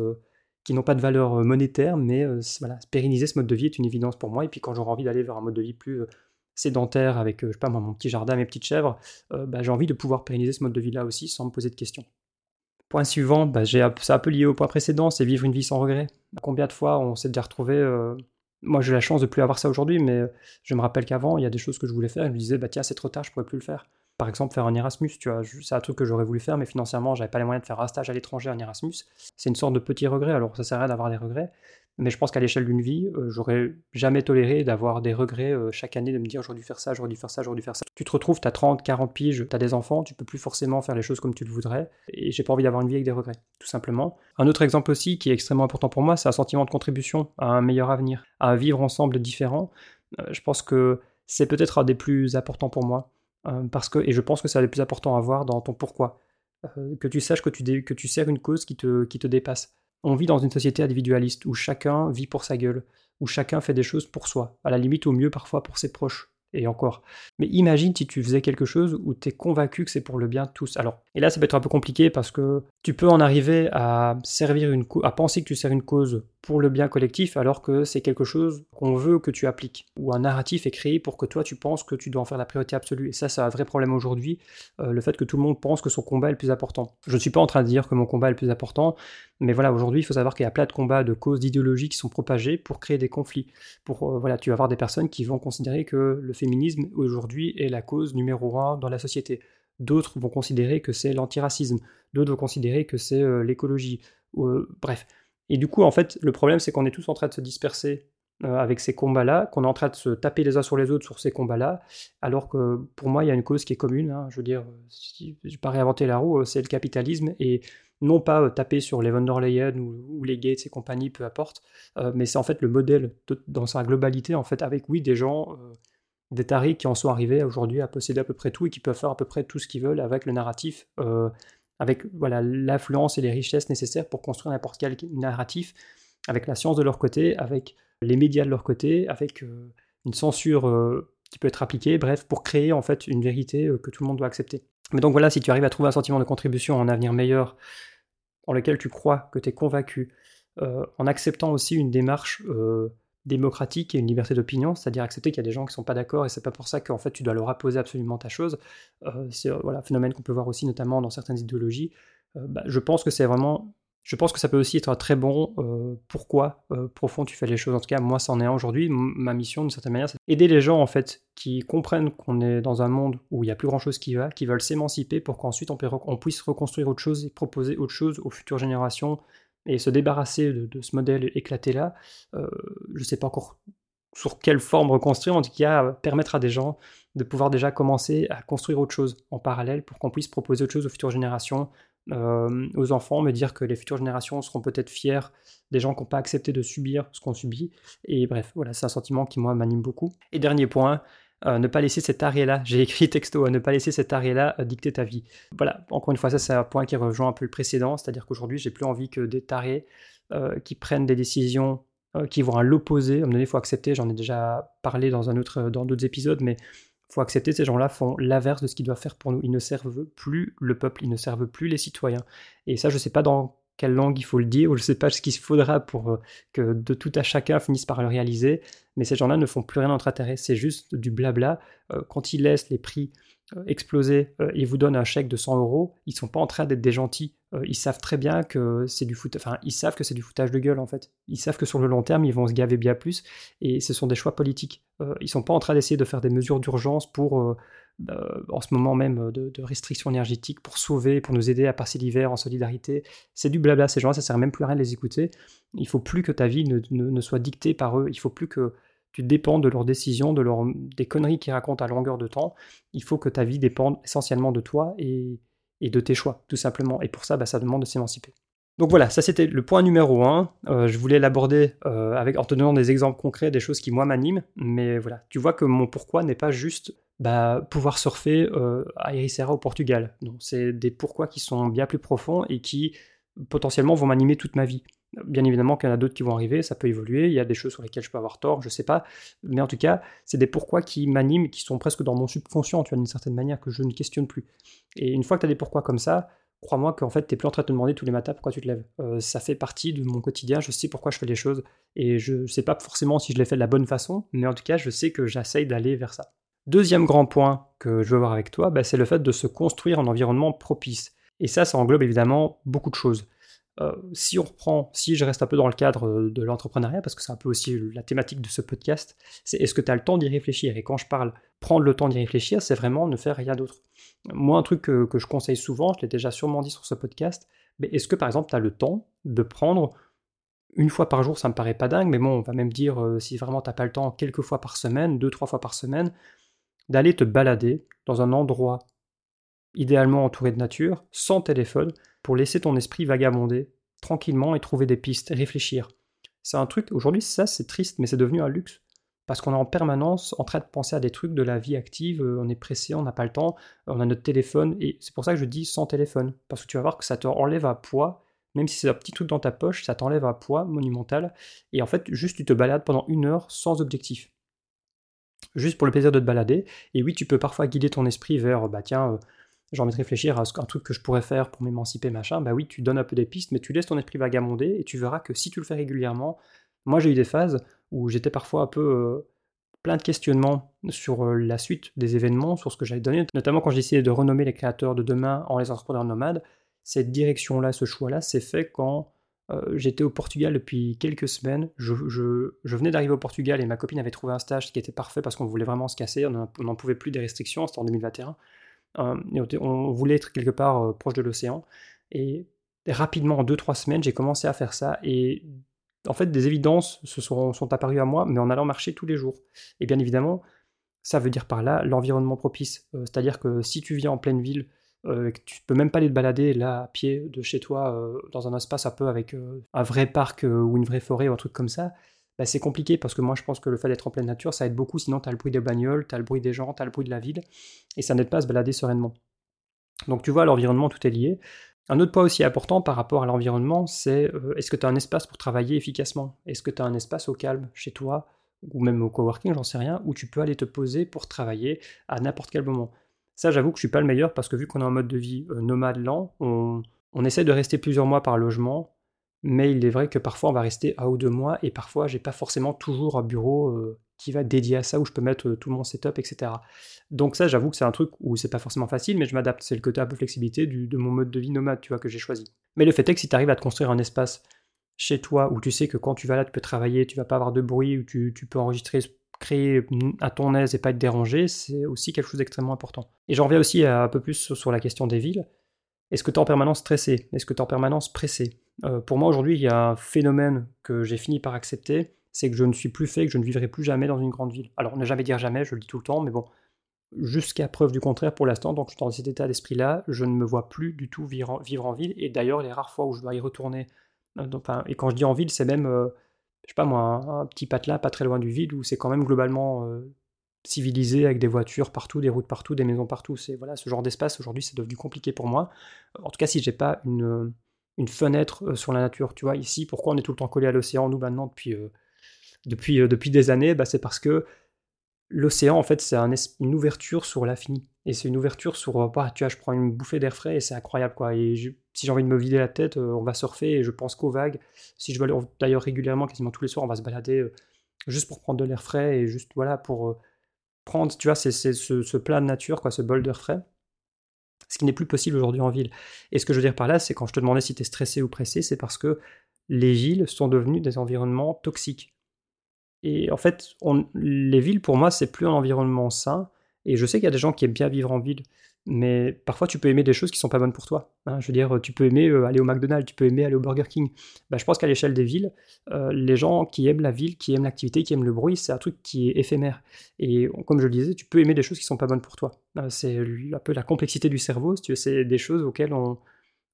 qui n'ont pas de valeur monétaire, mais voilà, pérenniser ce mode de vie est une évidence pour moi. Et puis quand j'aurai envie d'aller vers un mode de vie plus sédentaire avec, euh, je sais pas mon petit jardin, mes petites chèvres, euh, bah, j'ai envie de pouvoir pérenniser ce mode de vie-là aussi sans me poser de questions. Point suivant, bah, c'est un peu lié au point précédent, c'est vivre une vie sans regret. Combien de fois on s'est déjà retrouvé euh, Moi j'ai la chance de plus avoir ça aujourd'hui, mais je me rappelle qu'avant, il y a des choses que je voulais faire, je me disais, bah tiens, c'est trop tard, je pourrais plus le faire. Par exemple, faire un Erasmus, tu c'est un truc que j'aurais voulu faire, mais financièrement, j'avais pas les moyens de faire un stage à l'étranger en Erasmus. C'est une sorte de petit regret, alors ça sert à rien d'avoir des regrets, mais je pense qu'à l'échelle d'une vie, euh, j'aurais jamais toléré d'avoir des regrets euh, chaque année, de me dire j'aurais dû faire ça, j'aurais dû faire ça, j'aurais dû faire ça. Tu te retrouves, tu as 30, 40 piges, tu as des enfants, tu peux plus forcément faire les choses comme tu le voudrais, et j'ai pas envie d'avoir une vie avec des regrets, tout simplement. Un autre exemple aussi qui est extrêmement important pour moi, c'est un sentiment de contribution à un meilleur avenir, à vivre ensemble différent. Euh, je pense que c'est peut-être un des plus importants pour moi, parce que, et je pense que c'est des plus importants à voir dans ton pourquoi. que tu saches que tu, que tu sers une cause qui te, qui te dépasse on vit dans une société individualiste où chacun vit pour sa gueule, où chacun fait des choses pour soi, à la limite au mieux parfois pour ses proches et encore. Mais imagine si tu faisais quelque chose où tu es convaincu que c'est pour le bien de tous. Alors, et là, ça peut être un peu compliqué parce que tu peux en arriver à servir une à penser que tu sers une cause pour le bien collectif alors que c'est quelque chose qu'on veut que tu appliques. Ou un narratif est créé pour que toi tu penses que tu dois en faire la priorité absolue. Et ça, c'est un vrai problème aujourd'hui, euh, le fait que tout le monde pense que son combat est le plus important. Je ne suis pas en train de dire que mon combat est le plus important, mais voilà, aujourd'hui, il faut savoir qu'il y a plein de combats, de causes, d'idéologies qui sont propagées pour créer des conflits. Pour, euh, voilà, tu vas avoir des personnes qui vont considérer que le féminisme aujourd'hui est la cause numéro un dans la société. D'autres vont considérer que c'est l'antiracisme. D'autres vont considérer que c'est euh, l'écologie. bref, et du coup, en fait, le problème, c'est qu'on est tous en train de se disperser euh, avec ces combats-là, qu'on est en train de se taper les uns sur les autres sur ces combats-là, alors que pour moi, il y a une cause qui est commune. Hein. je veux dire, si je pas réinventer la roue, euh, c'est le capitalisme, et non pas euh, taper sur les von der Leyen ou, les Gates et compagnie, peu importe, mais c'est en fait le modèle dans sa globalité, en fait, avec, oui, des gens, des tarés qui en sont arrivés aujourd'hui à posséder à peu près tout et qui peuvent faire à peu près tout ce qu'ils veulent avec le narratif avec voilà l'influence et les richesses nécessaires pour construire n'importe quel narratif, avec la science de leur côté, avec les médias de leur côté, avec euh, une censure euh, qui peut être appliquée, bref, pour créer en fait une vérité euh, que tout le monde doit accepter. Mais donc voilà, si tu arrives à trouver un sentiment de contribution en un avenir meilleur, en lequel tu crois, que tu es convaincu, en acceptant aussi une démarche démocratique et une liberté d'opinion, c'est-à-dire accepter qu'il y a des gens qui ne sont pas d'accord et c'est pas pour ça qu'en fait tu dois leur apposer absolument ta chose. Euh, c'est euh, voilà, phénomène qu'on peut voir aussi notamment dans certaines idéologies. Euh, bah, je pense que c'est vraiment. Je pense que ça peut aussi être très bon pourquoi profond tu fais les choses. En tout cas, moi, c'en est un aujourd'hui. Ma mission, d'une certaine manière, c'est aider les gens en fait qui comprennent qu'on est dans un monde où il n'y a plus grand chose qui va, qui veulent s'émanciper pour qu'ensuite on, puisse reconstruire autre chose et proposer autre chose aux futures générations et se débarrasser de, ce modèle éclaté-là, euh, je ne sais pas encore sur quelle forme reconstruire, en tout cas permettre à des gens de pouvoir déjà commencer à construire autre chose en parallèle pour qu'on puisse proposer autre chose aux futures générations, euh, aux enfants, me dire que les futures générations seront peut-être fiers des gens qui n'ont pas accepté de subir ce qu'on subit. Et bref, voilà, c'est un sentiment qui moi m'anime beaucoup. Et dernier point, euh, ne pas laisser cet arrêt-là, j'ai écrit texto, ne pas laisser cet arrêt-là euh, dicter ta vie. Voilà, encore une fois, ça c'est un point qui rejoint un peu le précédent, c'est-à-dire qu'aujourd'hui j'ai plus envie que des tarés euh, qui prennent des décisions qui vont à l'opposé. À un moment donné, il faut accepter, j'en ai déjà parlé dans un autre, dans d'autres épisodes, mais il faut accepter, ces gens-là font l'inverse de ce qu'ils doivent faire pour nous. Ils ne servent plus le peuple, ils ne servent plus les citoyens. Et ça, je ne sais pas dans quelle langue il faut le dire, ou je ne sais pas ce qu'il faudra pour euh, que de tout à chacun finisse par le réaliser, mais ces gens-là ne font plus rien notre intérêt, c'est juste du blabla. Euh, quand ils laissent les prix euh, exploser et vous donnent un chèque de 100 euros, ils sont pas en train d'être des gentils. ils savent très bien que c'est du foot, enfin ils savent que c'est du foutage de gueule en fait. Ils savent que sur le long terme ils vont se gaver bien plus et ce sont des choix politiques. ils sont pas en train d'essayer de faire des mesures d'urgence pour en ce moment même euh, de, restrictions énergétiques pour sauver, pour nous aider à passer l'hiver en solidarité. C'est du blabla, ces gens-là, ça sert même plus à rien de les écouter. Il faut plus que ta vie ne, soit dictée par eux, il faut plus que tu dépendes de leurs décisions, de des conneries qu'ils racontent à longueur de temps. Il faut que ta vie dépende essentiellement de toi et, de tes choix, tout simplement. Et pour ça, bah, ça demande de s'émanciper. Donc voilà, ça c'était le point numéro 1. Euh, je voulais l'aborder avec, en te donnant des exemples concrets, des choses qui moi m'animent. Mais voilà, tu vois que mon pourquoi n'est pas juste bah, pouvoir surfer euh, à Ericeira au Portugal. Donc c'est des pourquoi qui sont bien plus profonds et qui potentiellement vont m'animer toute ma vie. Bien évidemment qu'il y en a d'autres qui vont arriver, ça peut évoluer, il y a des choses sur lesquelles je peux avoir tort, je sais pas, mais en tout cas, c'est des pourquoi qui m'animent, qui sont presque dans mon subconscient, tu vois, d'une certaine manière, que je ne questionne plus. Et une fois que tu as des pourquoi comme ça, crois-moi qu'en fait, tu n'es plus en train de te demander tous les matins pourquoi tu te lèves. Euh, ça fait partie de mon quotidien, je sais pourquoi je fais les choses, et je ne sais pas forcément si je les fais de la bonne façon, mais en tout cas, je sais que j'essaye d'aller vers ça. Deuxième grand point que je veux voir avec toi, bah, c'est le fait de se construire un environnement propice. Et ça, ça englobe évidemment beaucoup de choses. Euh, si on reprend, si je reste un peu dans le cadre de l'entrepreneuriat, parce que c'est un peu aussi la thématique de ce podcast, c'est est-ce que tu as le temps d'y réfléchir? Et quand je parle prendre le temps d'y réfléchir, c'est vraiment ne faire rien d'autre. Moi, un truc que, que je conseille souvent, je l'ai déjà sûrement dit sur ce podcast, mais est-ce que par exemple tu as le temps de prendre une fois par jour, ça me paraît pas dingue, mais bon, on va même dire, euh, si vraiment tu n'as pas le temps, quelques fois par semaine, deux, trois fois par semaine, d'aller te balader dans un endroit idéalement entouré de nature, sans téléphone, pour laisser ton esprit vagabonder tranquillement et trouver des pistes, réfléchir. C'est un truc, aujourd'hui ça c'est triste, mais c'est devenu un luxe. Parce qu'on est en permanence en train de penser à des trucs de la vie active, euh, on est pressé, on n'a pas le temps, on a notre téléphone, et c'est pour ça que je dis sans téléphone. Parce que tu vas voir que ça te un poids, même si c'est un petit truc dans ta poche, ça t'enlève un poids monumental. Et en fait, juste tu te balades pendant une heure sans objectif juste pour le plaisir de te balader. Et oui, tu peux parfois guider ton esprit vers, bah tiens, euh, j'ai envie de réfléchir à un truc que je pourrais faire pour m'émanciper, machin. Bah oui, tu donnes un peu des pistes, mais tu laisses ton esprit vagabonder et tu verras que si tu le fais régulièrement, moi j'ai eu des phases où j'étais parfois un peu euh, plein de questionnements sur euh, la suite des événements, sur ce que j'allais donner, notamment quand j'essayais de renommer les créateurs de demain en les entrepreneurs nomades. Cette direction-là, ce choix-là, c'est fait quand euh, j'étais au Portugal depuis quelques semaines. Je, venais d'arriver au Portugal et ma copine avait trouvé un stage qui était parfait parce qu'on voulait vraiment se casser. On n'en pouvait plus des restrictions, c'était en 2021. Euh, on voulait être quelque part euh, proche de l'océan. Et rapidement, en 2-3 semaines, j'ai commencé à faire ça. Et en fait, des évidences se sont, sont apparues à moi, mais en allant marcher tous les jours. Et bien évidemment, ça veut dire par là l'environnement propice. C'est-à-dire que si tu viens en pleine ville, euh, tu peux même pas aller te balader là à pied de chez toi euh, dans un espace un peu avec euh, un vrai parc ou une vraie forêt ou un truc comme ça, bah, c'est compliqué parce que moi je pense que le fait d'être en pleine nature ça aide beaucoup, sinon tu as le bruit des bagnoles, tu as le bruit des gens, tu as le bruit de la ville et ça n'aide pas à se balader sereinement. Donc tu vois, l'environnement tout est lié. Un autre point aussi important par rapport à l'environnement, c'est est-ce que tu as un espace pour travailler efficacement? Est-ce que tu as un espace au calme chez toi ou même au coworking, j'en sais rien, où tu peux aller te poser pour travailler à n'importe quel moment? Ça, j'avoue que je suis pas le meilleur parce que vu qu'on est en mode de vie euh, nomade lent, on, essaie de rester plusieurs mois par logement, mais il est vrai que parfois on va rester un ou deux mois et parfois j'ai pas forcément toujours un bureau euh, qui va dédié à ça où je peux mettre euh, tout mon setup, etc. Donc ça, j'avoue que c'est un truc où c'est pas forcément facile, mais je m'adapte. C'est le côté un peu flexibilité de mon mode de vie nomade, tu vois, que j'ai choisi. Mais le fait est que si tu arrives à te construire un espace chez toi où tu sais que quand tu vas là, tu peux travailler, tu vas pas avoir de bruit, où tu, peux enregistrer créer à ton aise et pas être dérangé, c'est aussi quelque chose d'extrêmement important. Et j'en reviens aussi un peu plus sur la question des villes. Est-ce que tu es en permanence stressé? Est-ce que tu es en permanence pressé? Euh, Pour moi, aujourd'hui, il y a un phénomène que j'ai fini par accepter, c'est que je ne suis plus fait, que je ne vivrai plus jamais dans une grande ville. Alors, ne jamais dire jamais, je le dis tout le temps, mais bon, jusqu'à preuve du contraire pour l'instant, donc je suis dans cet état d'esprit-là, je ne me vois plus du tout vivre en, ville, et d'ailleurs, les rares fois où je dois y retourner, euh, et quand je dis en ville, c'est même... Euh, je sais pas moi, un, petit patelin pas très loin du vide où c'est quand même globalement euh, civilisé avec des voitures partout, des routes partout, des maisons partout. C'est voilà, ce genre d'espace aujourd'hui c'est devenu compliqué pour moi. En tout cas, si j'ai pas une, une fenêtre sur la nature. Tu vois, ici, pourquoi on est tout le temps collé à l'océan, nous, maintenant, depuis, depuis, depuis des années bah, C'est parce que l'océan, en fait, c'est une ouverture sur l'infini. Et c'est une ouverture sur, bah, tu vois, je prends une bouffée d'air frais et c'est incroyable, quoi. Et si j'ai envie de me vider la tête, on va surfer et je pense qu'aux vagues. Si je veux aller, d'ailleurs, régulièrement, quasiment tous les soirs, on va se balader juste pour prendre de l'air frais et juste, voilà, pour prendre, tu vois, c'est ce, ce, plat de nature, quoi, ce bol d'air frais. Ce qui n'est plus possible aujourd'hui en ville. Et ce que je veux dire par là, c'est quand je te demandais si tu es stressé ou pressé, c'est parce que les villes sont devenues des environnements toxiques. Et en fait, les villes, pour moi, c'est plus un environnement sain. Et je sais qu'il y a des gens qui aiment bien vivre en ville, mais parfois tu peux aimer des choses qui sont pas bonnes pour toi. Hein. Je veux dire, tu peux aimer euh, aller au McDonald's, tu peux aimer aller au Burger King. Bah, je pense qu'à l'échelle des villes, euh, les gens qui aiment la ville, qui aiment l'activité, qui aiment le bruit, c'est un truc qui est éphémère. Et comme je le disais, tu peux aimer des choses qui sont pas bonnes pour toi. Euh, c'est un peu la complexité du cerveau, c'est des choses auxquelles on,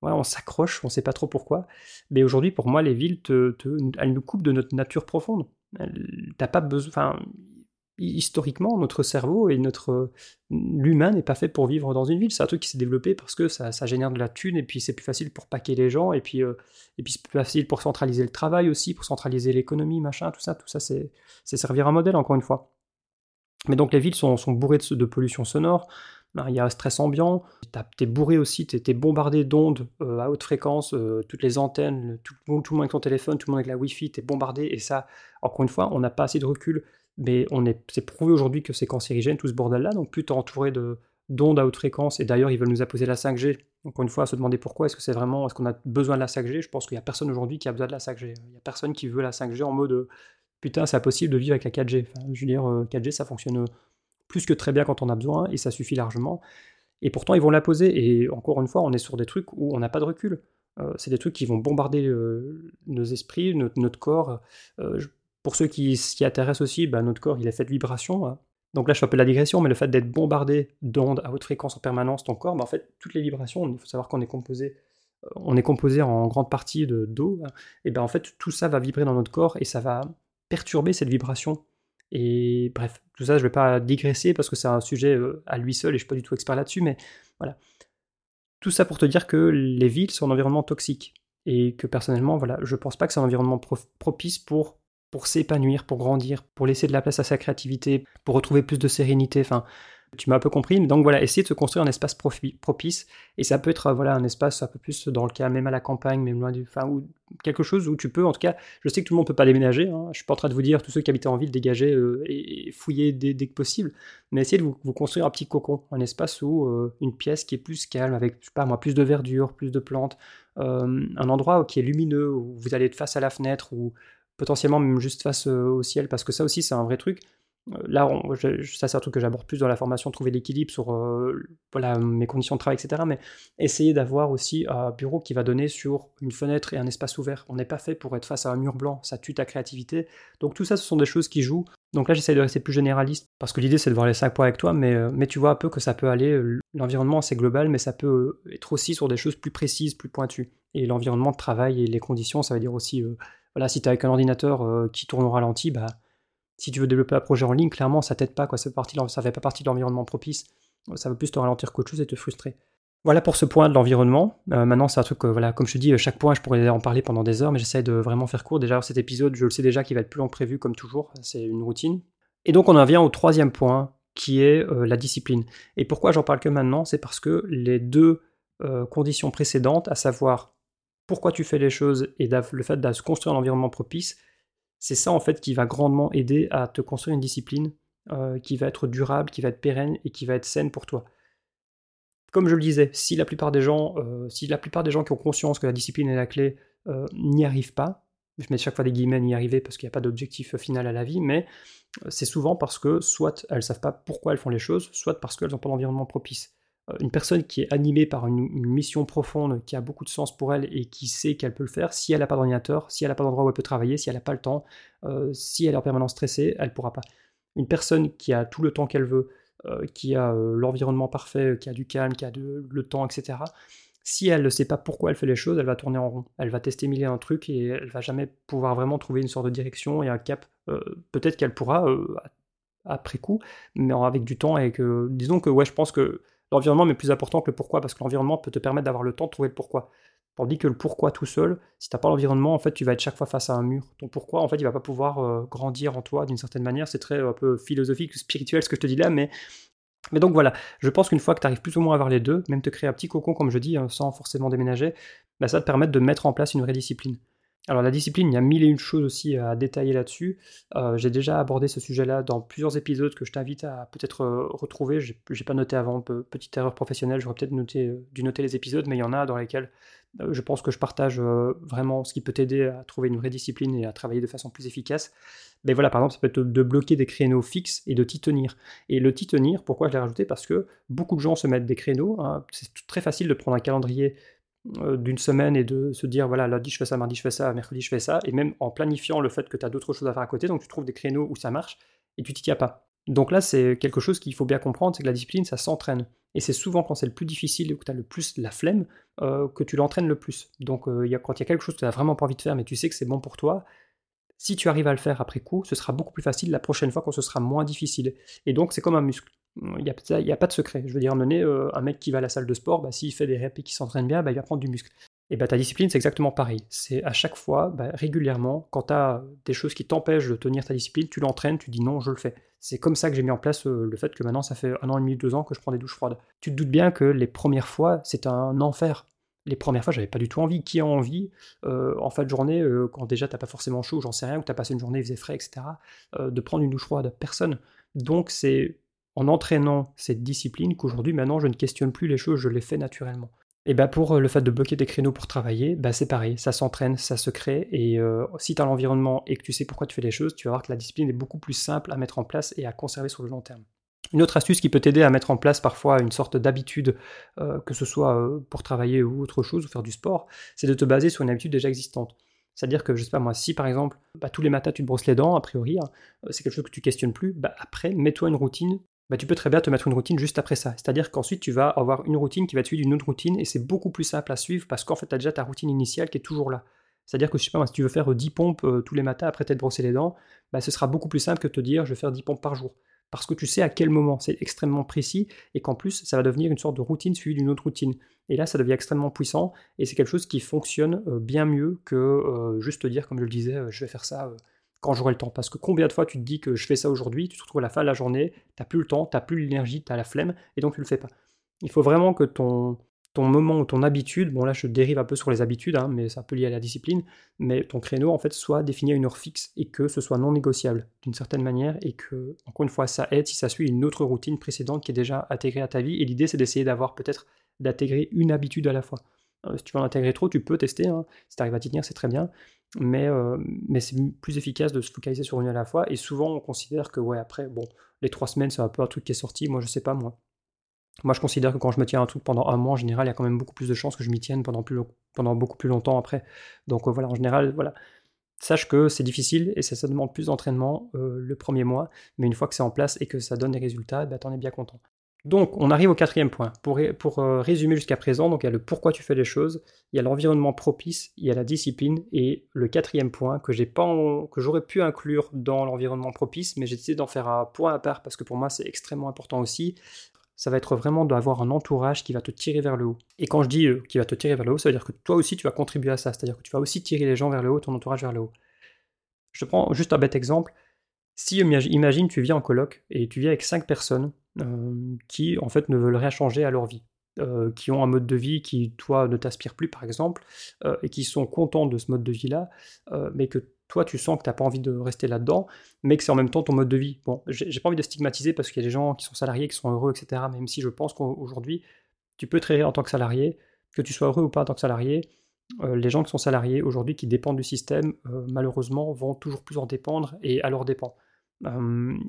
on s'accroche, on sait pas trop pourquoi. Mais aujourd'hui, pour moi, les villes, elles nous coupent de notre nature profonde. T'as pas besoin. Historiquement, notre cerveau et notre l'humain n'est pas fait pour vivre dans une ville. C'est un truc qui s'est développé parce que ça, génère de la thune et puis c'est plus facile pour paquer les gens et puis euh, puis c'est plus facile pour centraliser le travail aussi, pour centraliser l'économie, machin, tout ça, tout ça, c'est servir un modèle encore une fois. Mais donc les villes sont, sont bourrées de, pollution sonore. Ben, il y a un stress ambiant, t'es bourré aussi, t'es es bombardé d'ondes euh, à haute fréquence, euh, toutes les antennes, tout, tout, le monde avec son téléphone, tout le monde avec la Wi-Fi, t'es bombardé, et ça, encore une fois, on n'a pas assez de recul mais on est, c'est prouvé aujourd'hui que c'est cancérigène tout ce bordel-là, donc plus t'es entouré de, d'ondes à haute fréquence, et d'ailleurs ils veulent nous apposer la 5G, encore une fois à se demander pourquoi, est-ce que c'est vraiment, est-ce qu'on a besoin de la 5G Je pense qu'il n'y a personne aujourd'hui qui a besoin de la 5G, il n'y a personne qui veut la 5G en mode putain c'est impossible de vivre avec la 4G, je veux dire 4G ça fonctionne plus que très bien quand on a besoin, et ça suffit largement, et pourtant ils vont la poser, et encore une fois on est sur des trucs où on n'a pas de recul. Euh, c'est des trucs qui vont bombarder nos esprits, notre, corps. Euh, pour ceux qui s'y intéressent aussi, bah, notre corps il est fait de vibrations. Hein. Donc là je fais un peu la digression, mais le fait d'être bombardé d'ondes à haute fréquence en permanence, ton corps, bah, en fait toutes les vibrations, il faut savoir qu'on est composé, euh, on est composé en grande partie de d'eau, hein. et bien en fait tout ça va vibrer dans notre corps et ça va perturber cette vibration. Et bref, tout ça je vais pas digresser parce que c'est un sujet euh, à lui seul et je suis pas du tout expert là-dessus, mais voilà. Tout ça pour te dire que les villes sont un environnement toxique et que personnellement, voilà, je pense pas que c'est un environnement propice pour pour s'épanouir, pour grandir, pour laisser de la place à sa créativité, pour retrouver plus de sérénité. Enfin, tu m'as un peu compris. Donc voilà, essayer de se construire un espace propice. Et ça peut être voilà un espace un peu plus dans le cas, même à la campagne, même loin du. Enfin, ou quelque chose où tu peux, en tout cas, je sais que tout le monde ne peut pas déménager. Hein, je suis pas en train de vous dire, tous ceux qui habitent en ville, dégager euh, et, fouiller dès, que possible. Mais essayez de vous, construire un petit cocon, un espace où euh, une pièce qui est plus calme, avec, je sais pas moi, plus de verdure, plus de plantes. Euh, un endroit qui est lumineux, où vous allez être face à la fenêtre, ou potentiellement même juste face euh, au ciel, parce que ça aussi c'est un vrai truc. Euh, là, ça c'est un truc que j'aborde plus dans la formation, trouver l'équilibre sur euh, voilà, mes conditions de travail, etc. Mais essayer d'avoir aussi un bureau qui va donner sur une fenêtre et un espace ouvert. On n'est pas fait pour être face à un mur blanc, ça tue ta créativité. Donc tout ça, ce sont des choses qui jouent. Donc là, j'essaie de rester plus généraliste, parce que l'idée c'est de voir les cinq points avec toi, mais, mais tu vois un peu que ça peut aller, l'environnement c'est global, mais ça peut être aussi sur des choses plus précises, plus pointues. Et l'environnement de travail et les conditions, ça veut dire aussi voilà, si tu avec un ordinateur euh, qui tourne au ralenti, bah, si tu veux développer un projet en ligne, clairement, ça t'aide pas. Ça ne fait pas partie de l'environnement propice. Ça va plus te ralentir qu'autre chose et te frustrer. Voilà pour ce point de l'environnement. Euh, maintenant, c'est un truc, voilà, comme je te dis, chaque point, je pourrais en parler pendant des heures, mais j'essaie de vraiment faire court. Déjà, cet épisode, je le sais déjà qu'il va être plus long prévu, comme toujours. C'est une routine. Et donc, on en vient au troisième point, qui est euh, la discipline. Et pourquoi j'en parle que maintenant? C'est parce que les deux conditions précédentes, à savoir pourquoi tu fais les choses et le fait de se construire un environnement propice, c'est ça en fait qui va grandement aider à te construire une discipline euh, qui va être durable, qui va être pérenne et qui va être saine pour toi. Comme je le disais, si la plupart des gens, euh, si la plupart des gens qui ont conscience que la discipline est la clé euh, n'y arrivent pas, je mets chaque fois des guillemets n'y arriver parce qu'il n'y a pas d'objectif final à la vie, mais c'est souvent parce que soit elles ne savent pas pourquoi elles font les choses, soit parce qu'elles n'ont pas l'environnement propice. Euh, une personne qui est animée par une, mission profonde, qui a beaucoup de sens pour elle et qui sait qu'elle peut le faire, si elle n'a pas d'ordinateur, si elle n'a pas d'endroit où elle peut travailler, si elle n'a pas le temps, euh, si elle est en permanence stressée, elle ne pourra pas. Une personne qui a tout le temps qu'elle veut, euh, qui a l'environnement parfait, qui a du calme, qui a le temps, etc., si elle ne sait pas pourquoi elle fait les choses, elle va tourner en rond. Elle va tester mille et un trucs et elle va jamais pouvoir vraiment trouver une sorte de direction et un cap. Peut-être qu'elle pourra après coup, mais avec du temps et que, disons que ouais, je pense que L'environnement est plus important que le pourquoi, parce que l'environnement peut te permettre d'avoir le temps de trouver le pourquoi. Tandis que le pourquoi tout seul, si tu n'as pas l'environnement, en fait, tu vas être chaque fois face à un mur. Ton pourquoi, en fait, il va pas pouvoir euh, grandir en toi d'une certaine manière. C'est très un peu philosophique, spirituel ce que je te dis là, mais mais donc voilà, je pense qu'une fois que tu arrives plus ou moins à avoir les deux, même te créer un petit cocon, comme je dis, hein, sans forcément déménager, bah, ça te permettre de mettre en place une vraie discipline. Alors la discipline, il y a mille et une choses aussi à détailler là-dessus. Euh, j'ai déjà abordé ce sujet-là dans plusieurs épisodes que je t'invite à peut-être euh, retrouver. J'ai, n'ai pas noté avant, petite erreur professionnelle, j'aurais peut-être euh, dû noter les épisodes, mais il y en a dans lesquels je pense que je partage vraiment ce qui peut t'aider à trouver une vraie discipline et à travailler de façon plus efficace. Mais voilà, par exemple, ça peut être de bloquer des créneaux fixes et de t'y tenir. Et le t'y tenir, pourquoi je l'ai rajouté? Parce que beaucoup de gens se mettent des créneaux. Hein. C'est très facile de prendre un calendrier d'une semaine et de se dire voilà lundi je fais ça, mardi je fais ça, mercredi je fais ça, et même en planifiant le fait que tu as d'autres choses à faire à côté, donc tu trouves des créneaux où ça marche et tu t'y tiens pas. Donc là c'est quelque chose qu'il faut bien comprendre, c'est que la discipline ça s'entraîne. Et c'est souvent quand c'est le plus difficile et que tu as le plus la flemme euh, que tu l'entraînes le plus. Donc euh, y a, quand il y a quelque chose que tu n'as vraiment pas envie de faire mais tu sais que c'est bon pour toi, si tu arrives à le faire après coup, ce sera beaucoup plus facile la prochaine fois quand ce sera moins difficile. Et donc c'est comme un muscle. Il n'y a, a, pas de secret. Je veux dire, mener euh, un mec qui va à la salle de sport, bah, s'il fait des reps et qui s'entraîne bien, bah, il va prendre du muscle. Et bah, ta discipline, c'est exactement pareil. C'est à chaque fois, bah, régulièrement, quand tu as des choses qui t'empêchent de tenir ta discipline, tu l'entraînes, tu dis non, je le fais. C'est comme ça que j'ai mis en place euh, le fait que maintenant, ça fait un an et demi, deux ans que je prends des douches froides. Tu te doutes bien que les premières fois, c'est un enfer. Les premières fois, j'avais pas du tout envie. Qui a envie, euh, en fin de journée, quand déjà t'as pas forcément chaud, j'en sais rien, ou t'as passé une journée, il faisait frais, etc., de prendre une douche froide? Personne. Donc c'est en entraînant cette discipline qu'aujourd'hui, maintenant, je ne questionne plus les choses, je les fais naturellement. Et bah pour euh, le fait de bloquer des créneaux pour travailler, bah c'est pareil, ça s'entraîne, ça se crée, et euh, si tu as l'environnement et que tu sais pourquoi tu fais les choses, tu vas voir que la discipline est beaucoup plus simple à mettre en place et à conserver sur le long terme. Une autre astuce qui peut t'aider à mettre en place parfois une sorte d'habitude, euh, que ce soit pour travailler ou autre chose, ou faire du sport, c'est de te baser sur une habitude déjà existante. C'est-à-dire que, je sais pas moi, si par exemple, bah, tous les matins tu te brosses les dents, a priori, hein, c'est quelque chose que tu questionnes plus, bah, après, mets-toi une routine bah, tu peux très bien te mettre une routine juste après ça. C'est-à-dire qu'ensuite, tu vas avoir une routine qui va te suivre d'une autre routine et c'est beaucoup plus simple à suivre parce qu'en fait, tu as déjà ta routine initiale qui est toujours là. C'est-à-dire que je si tu veux faire 10 pompes euh, tous les matins après t'être brossé les dents, bah, ce sera beaucoup plus simple que de te dire je vais faire 10 pompes par jour. Parce que tu sais à quel moment, c'est extrêmement précis et qu'en plus, ça va devenir une sorte de routine suivie d'une autre routine. Et là, ça devient extrêmement puissant et c'est quelque chose qui fonctionne euh, bien mieux que euh, juste te dire, comme je le disais, je vais faire ça quand j'aurai le temps. Parce que combien de fois tu te dis que je fais ça aujourd'hui, tu te retrouves à la fin de la journée, tu n'as plus le temps, tu n'as plus l'énergie, tu as la flemme, et donc tu le fais pas. Il faut vraiment que ton, moment ou ton habitude, bon là je dérive un peu sur les habitudes, hein, mais c'est un peu lié à la discipline, mais ton créneau en fait soit défini à une heure fixe et que ce soit non négociable d'une certaine manière et que, encore une fois, ça aide si ça suit une autre routine précédente qui est déjà intégrée à ta vie. Et l'idée c'est d'essayer d'avoir peut-être d'intégrer une habitude à la fois. Euh, si tu veux en intégrer trop, tu peux tester. Hein. Si tu arrives à t'y tenir, c'est très bien. Mais, euh, mais c'est plus efficace de se focaliser sur une à la fois. Et souvent, on considère que, ouais, après, bon, les trois semaines, c'est un peu un truc qui est sorti. Moi, je sais pas, moi. Moi, je considère que quand je me tiens un truc pendant un mois, en général, il y a quand même beaucoup plus de chances que je m'y tienne pendant, beaucoup plus longtemps après. Donc, euh, voilà, en général, voilà. Sache que c'est difficile et ça, demande plus d'entraînement le premier mois, mais une fois que c'est en place et que ça donne des résultats, bah, t'en es bien content. Donc, on arrive au quatrième point. Pour, euh, résumer jusqu'à présent, donc il y a le pourquoi tu fais les choses, il y a l'environnement propice, il y a la discipline, et le quatrième point que j'ai pas que j'aurais pu inclure dans l'environnement propice, mais j'ai décidé d'en faire un point à part parce que pour moi c'est extrêmement important aussi. Ça va être vraiment d'avoir un entourage qui va te tirer vers le haut. Et quand je dis euh, qui va te tirer vers le haut, ça veut dire que toi aussi tu vas contribuer à ça, c'est-à-dire que tu vas aussi tirer les gens vers le haut, ton entourage vers le haut. Je prends juste un bête exemple. Si imagine tu viens en coloc et tu viens avec cinq personnes euh, qui en fait ne veulent rien changer à leur vie. Euh, qui ont un mode de vie qui, toi, ne t'aspire plus, par exemple, euh, et qui sont contents de ce mode de vie-là, mais que toi, tu sens que tu n'as pas envie de rester là-dedans, mais que c'est en même temps ton mode de vie. Bon, j'ai pas envie de stigmatiser parce qu'il y a des gens qui sont salariés, qui sont heureux, etc., même si je pense qu'aujourd'hui, tu peux te en tant que salarié, que tu sois heureux ou pas en tant que salarié, les gens qui sont salariés aujourd'hui, qui dépendent du système, malheureusement, vont toujours plus en dépendre et à leur dépend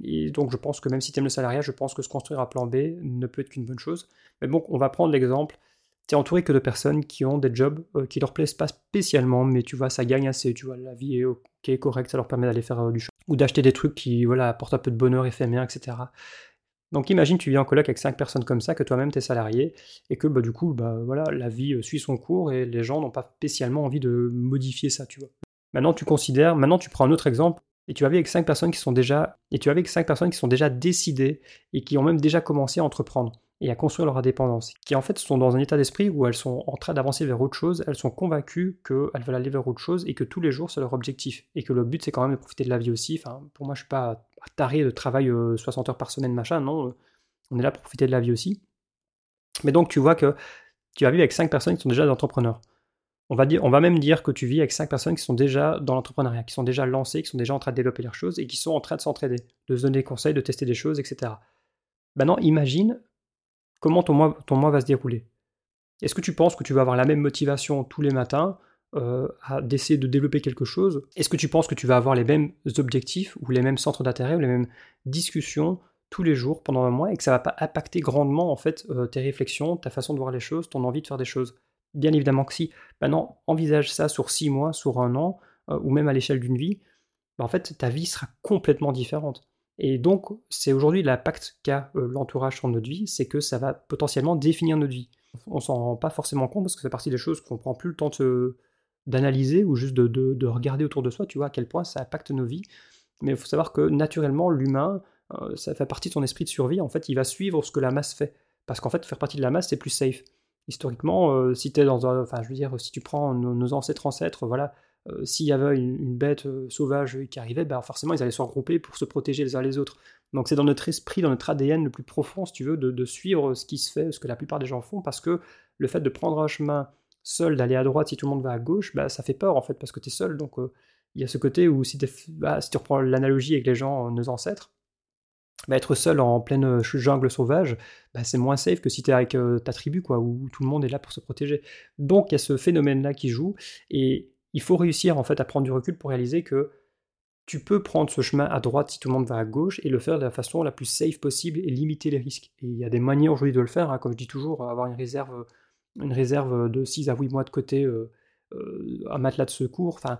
et donc je pense que même si tu aimes le salariat, je pense que se construire un plan B ne peut être qu'une bonne chose. Mais bon, on va prendre l'exemple, tu es entouré que de personnes qui ont des jobs euh, qui leur plaisent pas spécialement, mais tu vois, ça gagne assez, tu vois, la vie est ok, correcte, ça leur permet d'aller faire euh, du show, ou d'acheter des trucs qui, voilà, apportent un peu de bonheur éphémère, etc. Donc imagine tu vis en coloc avec 5 personnes comme ça, que toi-même tu es salarié, et que bah, du coup, bah, voilà, la vie euh, suit son cours et les gens n'ont pas spécialement envie de modifier ça, tu vois. Maintenant tu considères, maintenant tu prends un autre exemple, et tu vas avec cinq personnes qui sont déjà et tu avec cinq personnes qui sont déjà décidées et qui ont même déjà commencé à entreprendre. et à construire leur indépendance, qui en fait sont dans un état d'esprit où elles sont en train d'avancer vers autre chose, elles sont convaincues qu'elles veulent aller vers autre chose et que tous les jours c'est leur objectif, et que le but c'est quand même de profiter de la vie aussi. Enfin, pour moi je suis pas taré de travail 60 heures par semaine, machin, non, on est là pour profiter de la vie aussi. Mais donc tu vois que tu vas vivre avec 5 personnes qui sont déjà des entrepreneurs. On va, dire, on va même dire que tu vis avec 5 personnes qui sont déjà dans l'entrepreneuriat, qui sont déjà lancées, qui sont déjà en train de développer leurs choses et qui sont en train de s'entraider, de se donner des conseils, de tester des choses, etc. Maintenant, imagine comment ton mois, ton mois va se dérouler. Est-ce que tu penses que tu vas avoir la même motivation tous les matins euh, à d'essayer de développer quelque chose? Est-ce que tu penses que tu vas avoir les mêmes objectifs ou les mêmes centres d'intérêt ou les mêmes discussions tous les jours pendant un mois et que ça va pas impacter grandement en fait euh, tes réflexions, ta façon de voir les choses, ton envie de faire des choses? Bien évidemment que si. Maintenant, envisage ça sur six mois, sur un an, euh, ou même à l'échelle d'une vie. Bah, en fait, ta vie sera complètement différente. Et donc, c'est aujourd'hui l'impact qu'a euh, l'entourage sur notre vie, c'est que ça va potentiellement définir notre vie. On s'en rend pas forcément compte parce que c'est partie des choses qu'on prend plus le temps d'analyser ou juste de, regarder autour de soi, tu vois, à quel point ça impacte nos vies. Mais il faut savoir que naturellement, l'humain, euh, ça fait partie de son esprit de survie. En fait, il va suivre ce que la masse fait. Parce qu'en fait, faire partie de la masse, c'est plus safe historiquement, euh, si dans un, enfin, je veux dire, si tu prends nos, ancêtres ancêtres, voilà, euh, s'il y avait une, bête euh, sauvage qui arrivait, ben forcément ils allaient se regrouper pour se protéger les uns les autres. Donc c'est dans notre esprit, dans notre ADN le plus profond, si tu veux, de, suivre ce qui se fait, ce que la plupart des gens font, parce que le fait de prendre un chemin seul, d'aller à droite si tout le monde va à gauche, bah, ça fait peur en fait, parce que tu es seul. Donc il y a ce côté où si, bah, si tu reprends l'analogie avec les gens, nos ancêtres, bah, être seul en pleine euh, jungle sauvage, bah, c'est moins safe que si tu es avec euh, ta tribu, quoi, où tout le monde est là pour se protéger. Donc il y a ce phénomène-là qui joue, et il faut réussir en fait à prendre du recul pour réaliser que tu peux prendre ce chemin à droite si tout le monde va à gauche et le faire de la façon la plus safe possible et limiter les risques. Et il y a des manières aujourd'hui de le faire, hein, comme je dis toujours, avoir une réserve, une réserve de 6 à 8 mois de côté, euh, un matelas de secours, enfin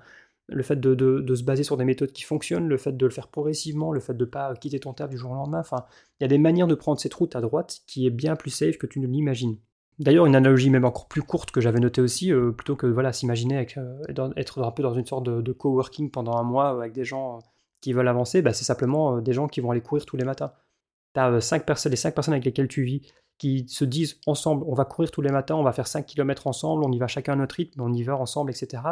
le fait de, se baser sur des méthodes qui fonctionnent, le fait de le faire progressivement, le fait de ne pas quitter ton terre du jour au lendemain. Enfin, il y a des manières de prendre cette route à droite qui est bien plus safe que tu ne l'imagines. D'ailleurs, une analogie même encore plus courte que j'avais notée aussi, euh, plutôt que voilà s'imaginer euh, être un peu dans une sorte de, coworking pendant un mois avec des gens euh, qui veulent avancer, bah, c'est simplement des gens qui vont aller courir tous les matins. Tu as personnes, les cinq personnes avec lesquelles tu vis, qui se disent ensemble, on va courir tous les matins, on va faire 5 km ensemble, on y va chacun à notre rythme, on y va ensemble, etc.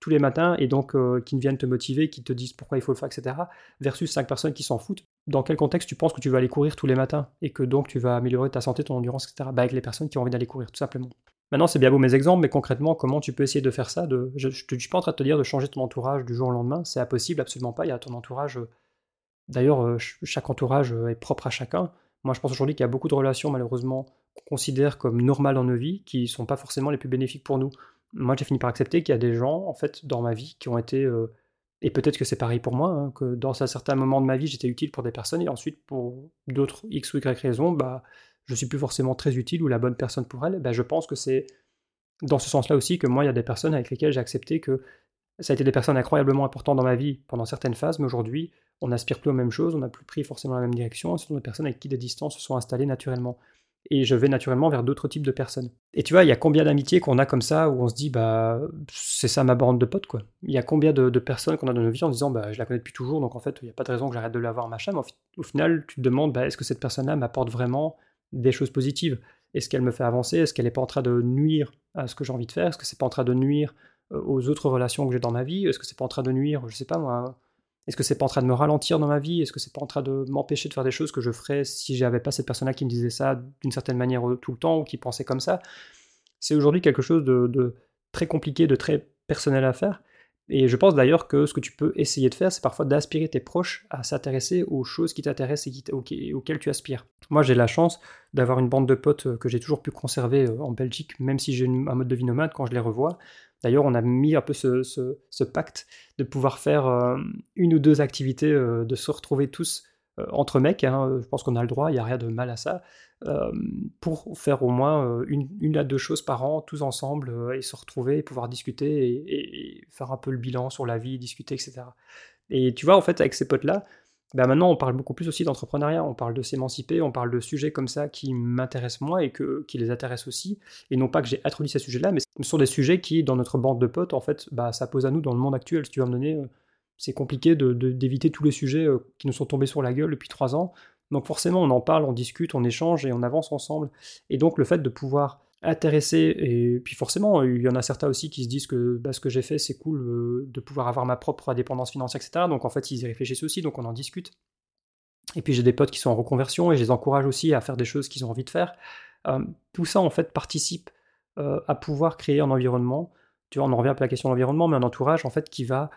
Tous les matins, et donc euh, qui viennent te motiver, qui te disent pourquoi il faut le faire, etc. Versus 5 personnes qui s'en foutent. Dans quel contexte tu penses que tu vas aller courir tous les matins et que donc tu vas améliorer ta santé, ton endurance, etc. Bah, avec les personnes qui ont envie d'aller courir, tout simplement. Maintenant, c'est bien beau mes exemples, mais concrètement, comment tu peux essayer de faire ça Je ne suis pas en train de te dire de changer ton entourage du jour au lendemain, c'est impossible, absolument pas. Il y a ton entourage. Euh, d'ailleurs, euh, chaque entourage est propre à chacun. Moi, je pense aujourd'hui qu'il y a beaucoup de relations, malheureusement, qu'on considère comme normales dans nos vies, qui ne sont pas forcément les plus bénéfiques pour nous. Moi, j'ai fini par accepter qu'il y a des gens, en fait, dans ma vie, qui ont été... Euh, et peut-être que c'est pareil pour moi, hein, que dans un certain moment de ma vie, j'étais utile pour des personnes, et ensuite, pour d'autres X ou Y raisons, bah, je suis plus forcément très utile ou la bonne personne pour elles. Bah, je pense que c'est dans ce sens-là aussi que moi, il y a des personnes avec lesquelles j'ai accepté que ça a été des personnes incroyablement importantes dans ma vie pendant certaines phases, mais aujourd'hui, on n'aspire plus aux mêmes choses, on n'a plus pris forcément la même direction, ce sont des personnes avec qui des distances se sont installées naturellement. Et je vais naturellement vers d'autres types de personnes. Et tu vois, il y a combien d'amitiés qu'on a comme ça où on se dit, bah, c'est ça ma bande de potes, quoi. Il y a combien de, personnes qu'on a dans nos vies en disant, bah, je la connais depuis toujours, donc en fait, il n'y a pas de raison que j'arrête de l'avoir, machin. Mais au, final, tu te demandes, bah, est-ce que cette personne-là m'apporte vraiment des choses positives? Est-ce qu'elle me fait avancer? Est-ce qu'elle n'est pas en train de nuire à ce que j'ai envie de faire? Est-ce que c'est pas en train de nuire aux autres relations que j'ai dans ma vie Est-ce que c'est pas en train de nuire, je sais pas moi, est-ce que c'est pas en train de me ralentir dans ma vie? Est-ce que c'est pas en train de m'empêcher de faire des choses que je ferais si j'avais pas cette personne-là qui me disait ça d'une certaine manière euh, tout le temps ou qui pensait comme ça? C'est aujourd'hui quelque chose de, très compliqué, de très personnel à faire. Et je pense d'ailleurs que ce que tu peux essayer de faire, c'est parfois d'aspirer tes proches à s'intéresser aux choses qui t'intéressent et auxquelles tu aspires. Moi, j'ai la chance d'avoir une bande de potes euh, que j'ai toujours pu conserver euh, en Belgique, même si j'ai un mode de vie nomade quand je les revois. D'ailleurs, on a mis un peu ce, pacte de pouvoir faire euh, une ou deux activités, euh, de se retrouver tous euh, entre mecs. Hein, je pense qu'on a le droit, il n'y a rien de mal à ça. pour faire au moins une, à deux choses par an, tous ensemble, et se retrouver, et pouvoir discuter, et, faire un peu le bilan sur la vie, discuter, etc. Et tu vois, en fait, avec ces potes-là, bah, maintenant on parle beaucoup plus aussi d'entrepreneuriat, on parle de s'émanciper, on parle de sujets comme ça qui m'intéressent moi et que, qui les intéressent aussi. Et non pas que j'ai introduit ces sujets-là, mais ce sont des sujets qui, dans notre bande de potes, en fait, bah, ça pose à nous dans le monde actuel. Si tu vas me donner, euh, c'est compliqué d'éviter tous les sujets euh, qui nous sont tombés sur la gueule depuis trois ans. Donc forcément, on en parle, on discute, on échange et on avance ensemble. Et donc le fait de pouvoir intéresser, et puis forcément, il y en a certains aussi qui se disent que bah, ce que j'ai fait, c'est cool euh, de pouvoir avoir ma propre indépendance financière, etc. Donc en fait, ils y réfléchissent aussi, donc on en discute. Et puis j'ai des potes qui sont en reconversion et je les encourage aussi à faire des choses qu'ils ont envie de faire. Tout ça en fait participe euh, à pouvoir créer un environnement. Tu vois, on en revient à la question de l'environnement, mais un entourage en fait qui va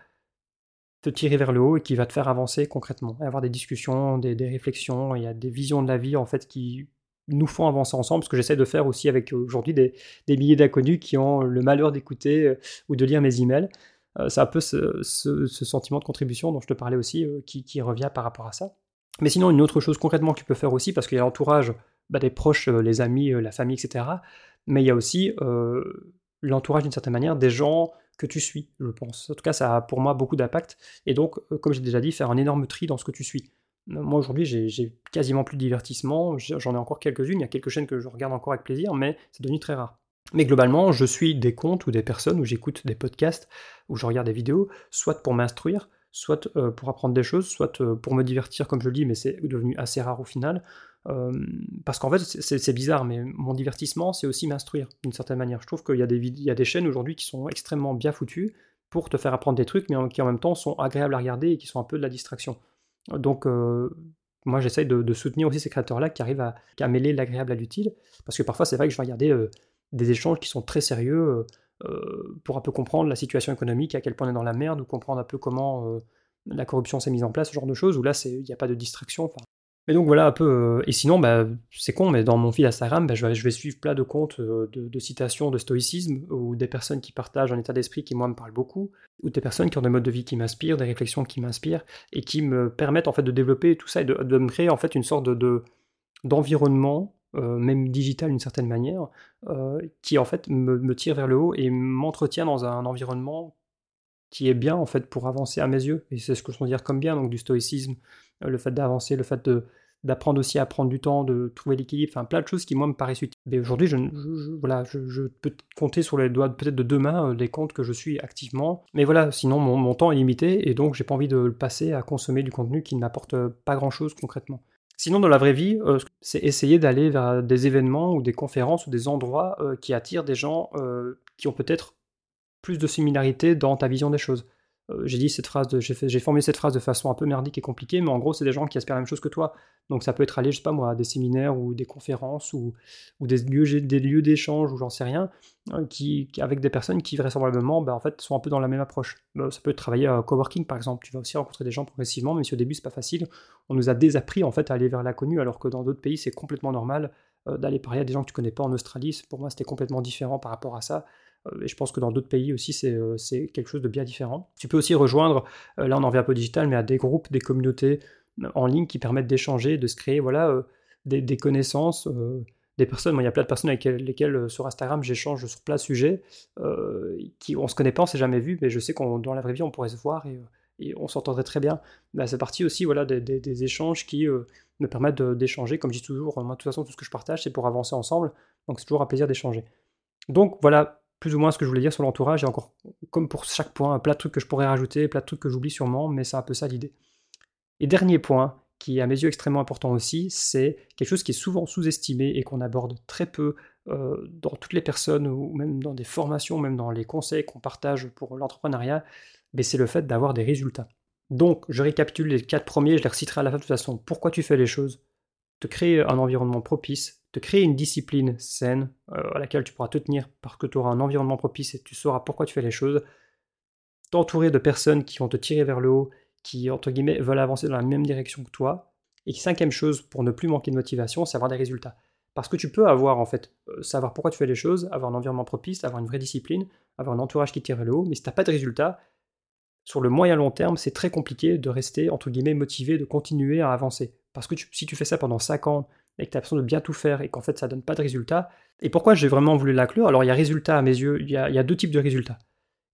te tirer vers le haut et qui va te faire avancer concrètement, avoir des discussions, des, réflexions, il y a des visions de la vie en fait qui nous font avancer ensemble, ce que j'essaie de faire aussi avec aujourd'hui des, milliers d'inconnus qui ont le malheur d'écouter euh, ou de lire mes emails. c'est un peu ce, sentiment de contribution dont je te parlais aussi qui revient par rapport à ça. Mais sinon, une autre chose concrètement que tu peux faire aussi, parce qu'il y a l'entourage bah, des proches, euh, les amis, euh, la famille, etc. Mais il y a aussi euh, l'entourage d'une certaine manière des gens que tu suis, je pense. En tout cas, ça a pour moi beaucoup d'impact. Et donc, comme j'ai déjà dit, faire un énorme tri dans ce que tu suis. Moi, aujourd'hui, j'ai quasiment plus de divertissement. J'en ai encore quelques-unes. Il y a quelques chaînes que je regarde encore avec plaisir, mais c'est devenu très rare. Mais globalement, je suis des comptes ou des personnes où j'écoute des podcasts, où je regarde des vidéos, soit pour m'instruire, soit euh, pour apprendre des choses, soit euh, pour me divertir, comme je le dis, mais c'est devenu assez rare au final. Parce qu'en fait, c'est bizarre, mais mon divertissement, c'est aussi m'instruire d'une certaine manière. Je trouve qu'il y a des chaînes aujourd'hui qui sont extrêmement bien foutues pour te faire apprendre des trucs, mais qui en même temps sont agréables à regarder et qui sont un peu de la distraction. Donc, moi, j'essaye de, soutenir aussi ces créateurs-là qui arrivent à, mêler l'agréable à l'utile, parce que parfois, c'est vrai que je vais regarder des échanges qui sont très sérieux pour un peu comprendre la situation économique, à quel point on est dans la merde, ou comprendre un peu comment la corruption s'est mise en place, ce genre de choses, où là, il n'y a pas de distraction. Mais donc voilà un peu. Euh, et sinon, bah, c'est con, mais dans mon fil Instagram, bah, je, vais, suivre plein de comptes de, citations de stoïcisme, ou des personnes qui partagent un état d'esprit qui, moi, me parle beaucoup, ou des personnes qui ont des modes de vie qui m'inspirent, des réflexions qui m'inspirent, et qui me permettent en fait de développer tout ça et de, de me créer en fait une sorte de d'environnement euh, même digital d'une certaine manière, euh, qui en fait me, tire vers le haut et m'entretient dans un environnement qui est bien en fait pour avancer à mes yeux. Et c'est ce que je veux dire comme bien, donc du stoïcisme, euh, le fait d'avancer, le fait de, d'apprendre aussi à prendre du temps, de trouver l'équilibre, enfin plein de choses qui moi me paraissent utiles. Mais aujourd'hui, je, voilà, je, peux compter sur les doigts peut-être de deux mains les comptes que je suis activement. Mais voilà, sinon mon, mon temps est limité et donc j'ai pas envie de le passer à consommer du contenu qui ne m'apporte pas grand-chose concrètement. Sinon, dans la vraie vie, euh, c'est essayer d'aller vers des événements ou des conférences ou des endroits euh, qui attirent des gens euh, qui ont peut-être plus de similarités dans ta vision des choses. Euh, j'ai dit cette phrase, j'ai formé cette phrase de façon un peu merdique et compliquée, mais en gros, c'est des gens qui espèrent la même chose que toi. Donc ça peut être aller, je sais pas moi, à des séminaires ou des conférences ou, des lieux, des lieux d'échange ou j'en sais rien, euh, qui, avec des personnes qui vraisemblablement, bah, en fait, sont un peu dans la même approche. Bah, ça peut être travailler à coworking par exemple. Tu vas aussi rencontrer des gens progressivement, mais si au début c'est pas facile, on nous a désappris en fait à aller vers l'inconnu, alors que dans d'autres pays c'est complètement normal euh, d'aller parler à des gens que tu connais pas en Australie. Pour moi, c'était complètement différent par rapport à ça. Euh, et je pense que dans d'autres pays aussi, euh, c'est quelque chose de bien différent. Tu peux aussi rejoindre, euh, là on en vient un peu digital, mais à des groupes, des communautés en ligne qui permettent d'échanger, de se créer voilà, des, connaissances, des personnes. Moi, il y a plein de personnes avec lesquelles sur Instagram j'échange sur plein de sujets. qui, on se connaît pas, on s'est jamais vu, mais je sais qu'on dans la vraie vie on pourrait se voir et, on s'entendrait très bien. Bah, c'est parti aussi voilà, des, échanges qui me permettent d'échanger. Comme je dis toujours, moi de toute façon tout ce que je partage c'est pour avancer ensemble, donc c'est toujours un plaisir d'échanger. Donc voilà, plus ou moins ce que je voulais dire sur l'entourage. Et encore, comme pour chaque point, plein de trucs que je pourrais rajouter, plein de trucs que j'oublie sûrement, mais c'est un peu ça l'idée. Et dernier point, qui est à mes yeux extrêmement important aussi, c'est quelque chose qui est souvent sous-estimé et qu'on aborde très peu euh, dans toutes les personnes, ou même dans des formations, même dans les conseils qu'on partage pour l'entrepreneuriat, mais c'est le fait d'avoir des résultats. Donc, je récapitule les quatre premiers, je les reciterai à la fin de toute façon. Pourquoi tu fais les choses? Te créer un environnement propice, te créer une discipline saine euh, à laquelle tu pourras te tenir parce que tu auras un environnement propice et tu sauras pourquoi tu fais les choses, t'entourer de personnes qui vont te tirer vers le haut, qui, entre guillemets, veulent avancer dans la même direction que toi. Et cinquième chose, pour ne plus manquer de motivation, c'est avoir des résultats. Parce que tu peux avoir, en fait, euh, savoir pourquoi tu fais les choses, avoir un environnement propice, avoir une vraie discipline, avoir un entourage qui tire vers le haut, mais si tu n'as pas de résultats, sur le moyen long terme, c'est très compliqué de rester, entre guillemets, motivé, de continuer à avancer. Parce que si tu fais ça pendant 5 ans, et que tu as l'impression de bien tout faire et qu'en fait ça donne pas de résultat. Et pourquoi j'ai vraiment voulu l'inclure? Alors il y a résultats à mes yeux, il y a, deux types de résultats.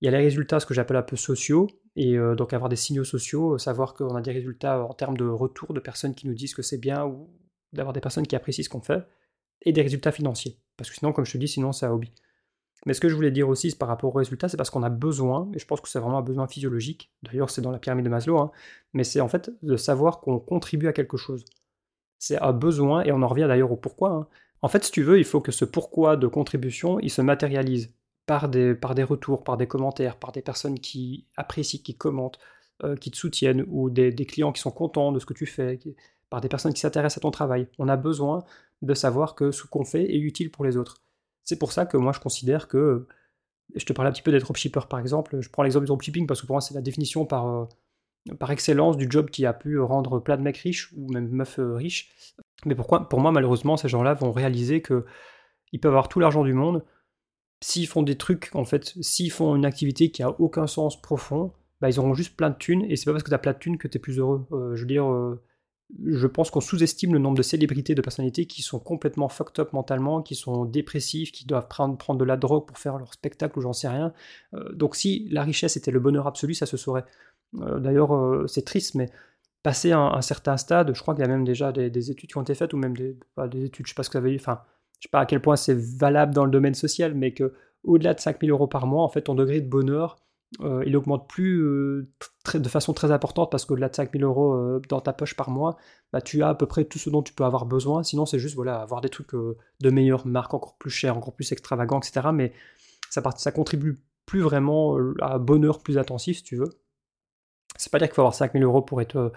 Il y a les résultats, ce que j'appelle un peu sociaux, et euh, donc avoir des signaux sociaux, savoir qu'on a des résultats en termes de retour de personnes qui nous disent que c'est bien ou d'avoir des personnes qui apprécient ce qu'on fait, et des résultats financiers. Parce que sinon, comme je te dis, sinon c'est un hobby. Mais ce que je voulais dire aussi par rapport aux résultats, c'est parce qu'on a besoin, et je pense que c'est vraiment un besoin physiologique, d'ailleurs c'est dans la pyramide de Maslow, hein, mais c'est en fait de savoir qu'on contribue à quelque chose. C'est un besoin, et on en revient d'ailleurs au pourquoi. Hein. En fait, si tu veux, il faut que ce pourquoi de contribution, il se matérialise par des, retours, par des commentaires, par des personnes qui apprécient, qui commentent, euh, qui te soutiennent, ou des, clients qui sont contents de ce que tu fais, par des personnes qui s'intéressent à ton travail. On a besoin de savoir que ce qu'on fait est utile pour les autres. C'est pour ça que moi je considère que, je te parlais un petit peu des dropshippers par exemple, je prends l'exemple du dropshipping parce que pour moi c'est la définition par, euh, par excellence du job qui a pu rendre plein de mecs riches ou même meufs euh, riches. Mais pourquoi Pour moi malheureusement ces gens-là vont réaliser que ils peuvent avoir tout l'argent du monde, s'ils font des trucs, en fait, s'ils font une activité qui a aucun sens profond, bah, ils auront juste plein de thunes, et c'est pas parce que tu as plein de thunes que tu es plus heureux. Euh, je veux dire, je pense qu'on sous-estime le nombre de célébrités, de personnalités qui sont complètement fucked up mentalement, qui sont dépressifs, qui doivent prendre, de la drogue pour faire leur spectacle ou j'en sais rien. Euh, donc si la richesse était le bonheur absolu, ça se saurait. Euh, d'ailleurs, euh, c'est triste, mais passer un, un, certain stade, je crois qu'il y a même déjà des, études qui ont été faites, ou même des, des études, je sais pas ce que veut dire, enfin, je sais pas à quel point c'est valable dans le domaine social, mais que au-delà de 5000 euros par mois, en fait, ton degré de bonheur, euh, il augmente plus euh, de façon très importante parce qu'au-delà de 5000 euros dans ta poche par mois, bah, tu as à peu près tout ce dont tu peux avoir besoin. Sinon, c'est juste voilà, avoir des trucs de meilleure marque, encore plus chers, encore plus extravagants, etc. Mais ça, ça contribue plus vraiment à un bonheur plus intensif, si tu veux. C'est pas dire qu'il faut avoir 5000 euros pour être,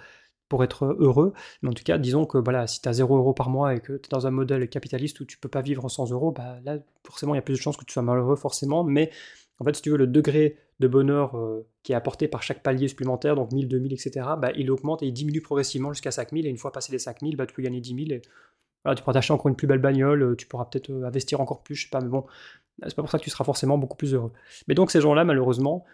pour être heureux, mais en tout cas, disons que voilà, si tu as 0 euros par mois et que tu es dans un modèle capitaliste où tu peux pas vivre sans euros, bah, là, forcément, il y a plus de chances que tu sois malheureux, forcément, mais en fait, si tu veux, le degré de bonheur euh, qui est apporté par chaque palier supplémentaire, donc 1000, 2000, etc., bah, il augmente et il diminue progressivement jusqu'à 5000. Et une fois passé les 5000, bah, tu peux gagner 10 000. Et, tu pourras t'acheter encore une plus belle bagnole, euh, tu pourras peut-être euh, investir encore plus, je sais pas, mais bon, c'est pas pour ça que tu seras forcément beaucoup plus heureux. Mais donc, ces gens-là, malheureusement,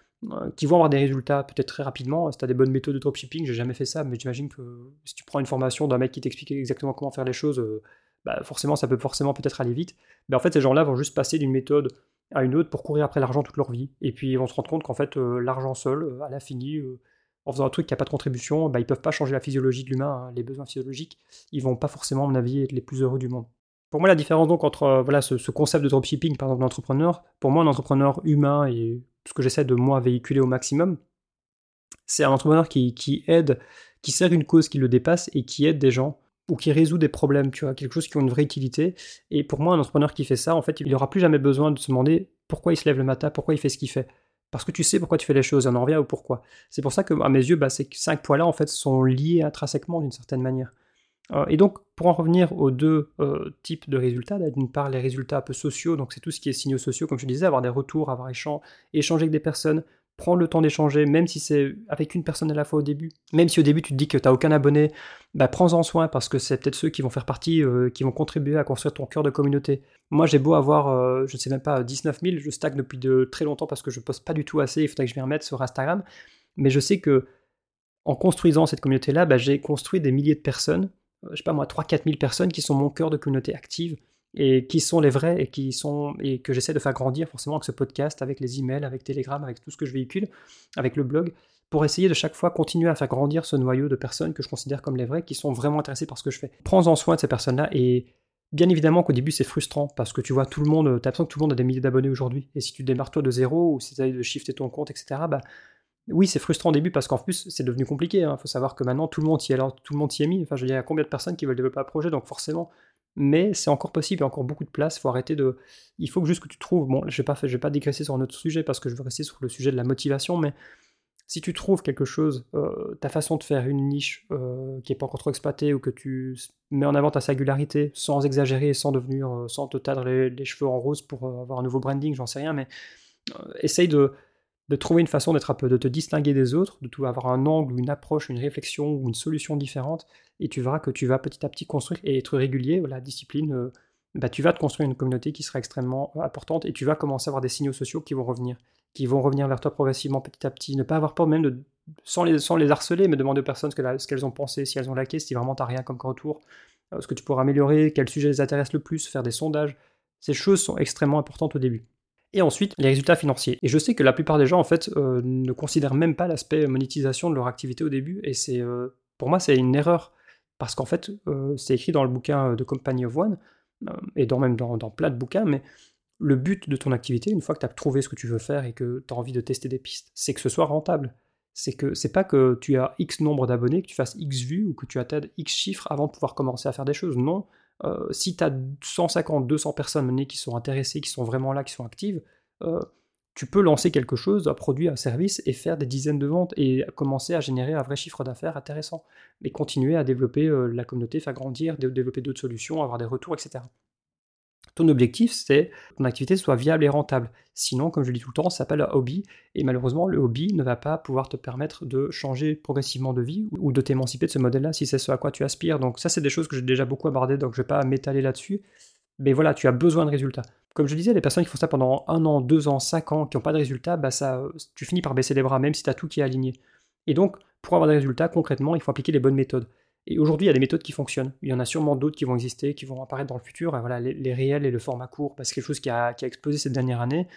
qui vont avoir des résultats peut-être très rapidement, si tu as des bonnes méthodes de dropshipping, j'ai jamais fait ça, mais j'imagine que si tu prends une formation d'un mec qui t'explique exactement comment faire les choses, bah, forcément, ça peut forcément peut-être aller vite. Mais en fait, ces gens-là vont juste passer d'une méthode à une autre pour courir après l'argent toute leur vie. Et puis ils vont se rendre compte qu'en fait, euh, l'argent seul, euh, à l'infini, euh, en faisant un truc qui n'a pas de contribution, bah, ils peuvent pas changer la physiologie de l'humain, hein, les besoins physiologiques. Ils vont pas forcément, à mon avis, être les plus heureux du monde. Pour moi, la différence donc entre voilà, ce, concept de dropshipping, par exemple, d'entrepreneur, pour moi, un entrepreneur humain et ce que j'essaie de moi véhiculer au maximum, c'est un entrepreneur qui, aide, qui sert une cause qui le dépasse et qui aide des gens ou qui résout des problèmes, tu vois, quelque chose qui a une vraie utilité. Et pour moi, un entrepreneur qui fait ça, en fait, il n'aura plus jamais besoin de se demander pourquoi il se lève le matin, pourquoi il fait ce qu'il fait. Parce que tu sais pourquoi tu fais les choses, et on en revient au pourquoi. C'est pour ça que, à mes yeux, bah, ces cinq points-là, en fait, sont liés intrinsèquement d'une certaine manière. Euh, et donc, pour en revenir aux deux euh, types de résultats, d'une part, les résultats un peu sociaux, donc c'est tout ce qui est signaux sociaux, comme je disais, avoir des retours, avoir échange, échanger avec des personnes, prends le temps d'échanger, même si c'est avec une personne à la fois au début. Même si au début tu te dis que tu n'as aucun abonné, bah prends-en soin parce que c'est peut-être ceux qui vont faire partie, euh, qui vont contribuer à construire ton cœur de communauté. Moi j'ai beau avoir, je ne sais même pas, 19 000, je stagne depuis de très longtemps parce que je poste pas du tout assez, il faudrait que je m'y remette sur Instagram. Mais je sais que en construisant cette communauté-là, bah, j'ai construit des milliers de personnes, je sais pas moi, 3-4 000 personnes qui sont mon cœur de communauté active et qui sont les vrais et qui sont et que j'essaie de faire grandir forcément avec ce podcast, avec les emails, avec Telegram, avec tout ce que je véhicule, avec le blog, pour essayer de chaque fois continuer à faire grandir ce noyau de personnes que je considère comme les vrais, qui sont vraiment intéressés par ce que je fais. Prends-en soin de ces personnes-là et bien évidemment qu'au début c'est frustrant parce que tu vois tout le monde, t'as l'impression que tout le monde a des milliers d'abonnés aujourd'hui et si tu démarres toi de zéro ou si tu as de shifter ton compte, etc. Bah oui, c'est frustrant au début parce qu'en plus, c'est devenu compliqué. Il hein. faut savoir que maintenant, tout le monde y est, tout le monde y est mis. Enfin, je veux dire, il y a combien de personnes qui veulent développer un projet, donc forcément, mais c'est encore possible, il y a encore beaucoup de place, il faut arrêter de... Il faut juste que tu trouves, bon, je vais je vais pas dégraisser sur un autre sujet parce que je veux rester sur le sujet de la motivation, mais si tu trouves quelque chose, euh, ta façon de faire une niche euh, qui est pas encore trop exploitée ou que tu mets en avant ta singularité sans exagérer, sans devenir, euh, sans te tadre les, cheveux en rose pour avoir un nouveau branding, j'en sais rien, mais essaye de, de trouver une façon d'être un peu, de te distinguer des autres, de tout avoir un angle une approche, une réflexion ou une solution différente, et tu verras que tu vas petit à petit construire et être régulier, la discipline, euh, bah, tu vas te construire une communauté qui sera extrêmement euh, importante et tu vas commencer à avoir des signaux sociaux qui vont revenir, qui vont revenir vers toi progressivement petit à petit, ne pas avoir peur même de, sans les, sans les harceler, mais demander aux personnes ce qu'elles ont pensé, si elles ont laqué, si vraiment tu rien comme retour, euh, ce que tu pourras améliorer, quel sujet les intéresse le plus, faire des sondages. Ces choses sont extrêmement importantes au début. Et ensuite, les résultats financiers. Et je sais que la plupart des gens, en fait, euh, ne considèrent même pas l'aspect monétisation de leur activité au début. Et c'est, euh, pour moi, c'est une erreur. Parce qu'en fait, euh, c'est écrit dans le bouquin de Company of One, et dans, même dans, plein de bouquins, mais le but de ton activité, une fois que tu as trouvé ce que tu veux faire et que tu as envie de tester des pistes, c'est que ce soit rentable. c'est que c'est pas que tu as X nombre d'abonnés, que tu fasses X vues ou que tu atteignes X chiffres avant de pouvoir commencer à faire des choses. Non, euh, si tu as 150, 200 personnes qui sont intéressées, qui sont vraiment là, qui sont actives, euh, tu peux lancer quelque chose, un produit, un service et faire des dizaines de ventes et commencer à générer un vrai chiffre d'affaires intéressant. Mais continuer à développer euh, la communauté, faire grandir, développer d'autres solutions, avoir des retours, etc. Ton objectif, c'est que ton activité soit viable et rentable. Sinon, comme je le dis tout le temps, ça s'appelle un hobby. Et malheureusement, le hobby ne va pas pouvoir te permettre de changer progressivement de vie ou de t'émanciper de ce modèle-là si c'est ce à quoi tu aspires. Donc ça, c'est des choses que j'ai déjà beaucoup abordées, donc je vais pas m'étaler là-dessus. Mais voilà, tu as besoin de résultats. Comme je disais, les personnes qui font ça pendant un an, deux ans, cinq ans, qui n'ont pas de résultats, bah ça, tu finis par baisser les bras, même si tu as tout qui est aligné. Et donc, pour avoir des résultats, concrètement, il faut appliquer les bonnes méthodes. Et aujourd'hui, il y a des méthodes qui fonctionnent. Il y en a sûrement d'autres qui vont exister, qui vont apparaître dans le futur. Et voilà, les, réels et le format court, parce que quelque chose qui a, explosé cette dernière année.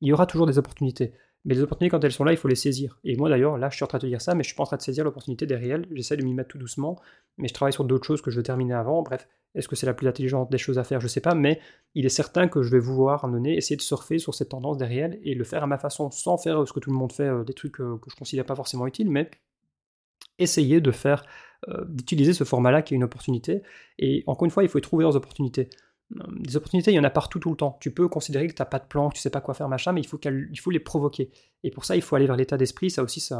Il y aura toujours des opportunités. Mais les opportunités, quand elles sont là, il faut les saisir. Et moi, d'ailleurs, là, je suis en train de te dire ça, mais je suis pas en train de saisir l'opportunité des réels. J'essaie de m'y mettre tout doucement, mais je travaille sur d'autres choses que je veux terminer avant. Bref, est-ce que c'est la plus intelligente des choses à faire? Je sais pas, mais il est certain que je vais vouloir amener, essayer de surfer sur cette tendance des réels et le faire à ma façon, sans faire ce que tout le monde fait, euh, des trucs euh, que je considère pas forcément utiles, mais essayer de faire d'utiliser ce format-là qui est une opportunité. Et encore une fois, il faut y trouver leurs opportunités. Euh, des opportunités, il y en a partout tout le temps. Tu peux considérer que tu n'as pas de plan, que tu sais pas quoi faire, machin, mais il faut, il faut les provoquer. Et pour ça, il faut aller vers l'état d'esprit. Ça aussi, c'est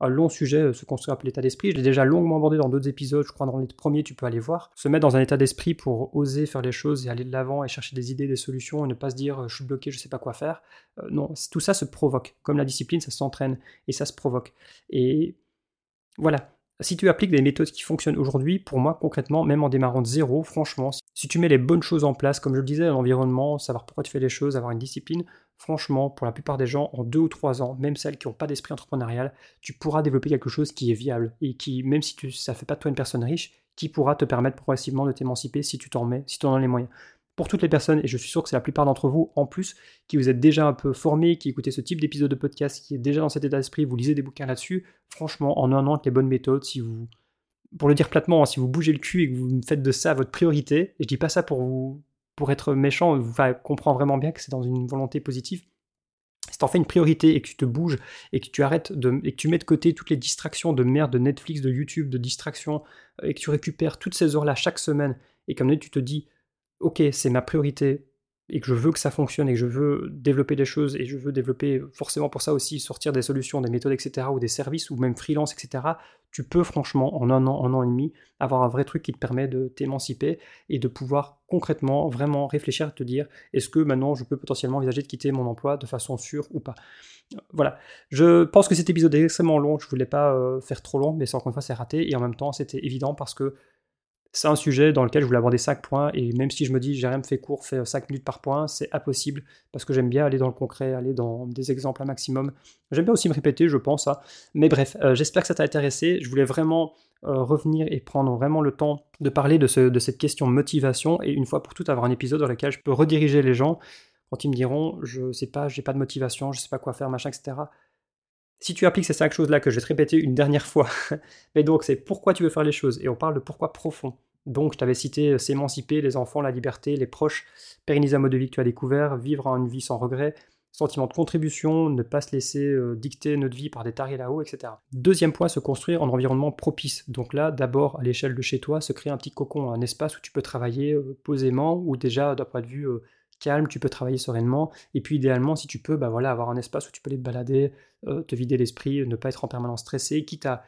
un long sujet, euh, se construire l'état d'esprit. Je l'ai déjà longuement abordé dans d'autres épisodes, je crois dans les premiers, tu peux aller voir. Se mettre dans un état d'esprit pour oser faire les choses et aller de l'avant et chercher des idées, des solutions et ne pas se dire je suis bloqué, je sais pas quoi faire. non, tout ça se provoque. Comme la discipline, ça s'entraîne et ça se provoque. Et voilà, si tu appliques des méthodes qui fonctionnent aujourd'hui, pour moi, concrètement, même en démarrant de zéro, franchement, si tu mets les bonnes choses en place, comme je le disais, l'environnement, savoir pourquoi tu fais les choses, avoir une discipline, franchement, pour la plupart des gens, en deux ou trois ans, même celles qui n'ont pas d'esprit entrepreneurial, tu pourras développer quelque chose qui est viable et qui, même si tu, ça ne fait pas de toi une personne riche, qui pourra te permettre progressivement de t'émanciper si tu t'en mets, si tu en as les moyens pour toutes les personnes, et je suis sûr que c'est la plupart d'entre vous en plus, qui vous êtes déjà un peu formés, qui écoutez ce type d'épisode de podcast, qui est déjà dans cet état d'esprit, vous lisez des bouquins là-dessus, franchement, en un an, avec les bonnes méthodes, si vous, pour le dire platement, hein, si vous bougez le cul et que vous faites de ça votre priorité, et je dis pas ça pour vous, pour être méchant, vous comprend vraiment bien que c'est dans une volonté positive, si t'en fais une priorité et que tu te bouges et que tu arrêtes et que tu mets de côté toutes les distractions de merde de Netflix, de YouTube, de distractions, et que tu récupères toutes ces heures-là chaque semaine, et comme tu te dis, ok, c'est ma priorité et que je veux que ça fonctionne et que je veux développer des choses et je veux développer forcément pour ça aussi sortir des solutions, des méthodes, etc. ou des services ou même freelance, etc. Tu peux franchement en un an, un an et demi avoir un vrai truc qui te permet de t'émanciper et de pouvoir concrètement vraiment réfléchir à te dire est-ce que maintenant je peux potentiellement envisager de quitter mon emploi de façon sûre ou pas? Voilà, je pense que cet épisode est extrêmement long, je voulais pas euh, faire trop long, mais encore une fois c'est raté et en même temps c'était évident parce que c'est un sujet dans lequel je voulais aborder 5 points, et même si je me dis, j'ai rien fait court, fait 5 minutes par point, c'est impossible, parce que j'aime bien aller dans le concret, aller dans des exemples un maximum. J'aime bien aussi me répéter, je pense. Hein. Mais bref, euh, j'espère que ça t'a intéressé. Je voulais vraiment euh, revenir et prendre vraiment le temps de parler de, de cette question motivation, et une fois pour toutes avoir un épisode dans lequel je peux rediriger les gens quand ils me diront, je sais pas, j'ai pas de motivation, je sais pas quoi faire, machin, etc. Si tu appliques ces cinq choses-là que je vais te répéter une dernière fois, mais donc c'est pourquoi tu veux faire les choses, et on parle de pourquoi profond. Donc, je t'avais cité euh, s'émanciper, les enfants, la liberté, les proches, pérenniser un mode de vie que tu as découvert, vivre une vie sans regret, sentiment de contribution, ne pas se laisser euh, dicter notre vie par des tarés là-haut, etc. Deuxième point, se construire en environnement propice. Donc là, d'abord, à l'échelle de chez toi, se créer un petit cocon, un espace où tu peux travailler euh, posément, ou déjà d'un point de vue calme, tu peux travailler sereinement. Et puis idéalement, si tu peux, bah voilà, avoir un espace où tu peux aller te balader, te vider l'esprit, ne pas être en permanence stressé, quitte à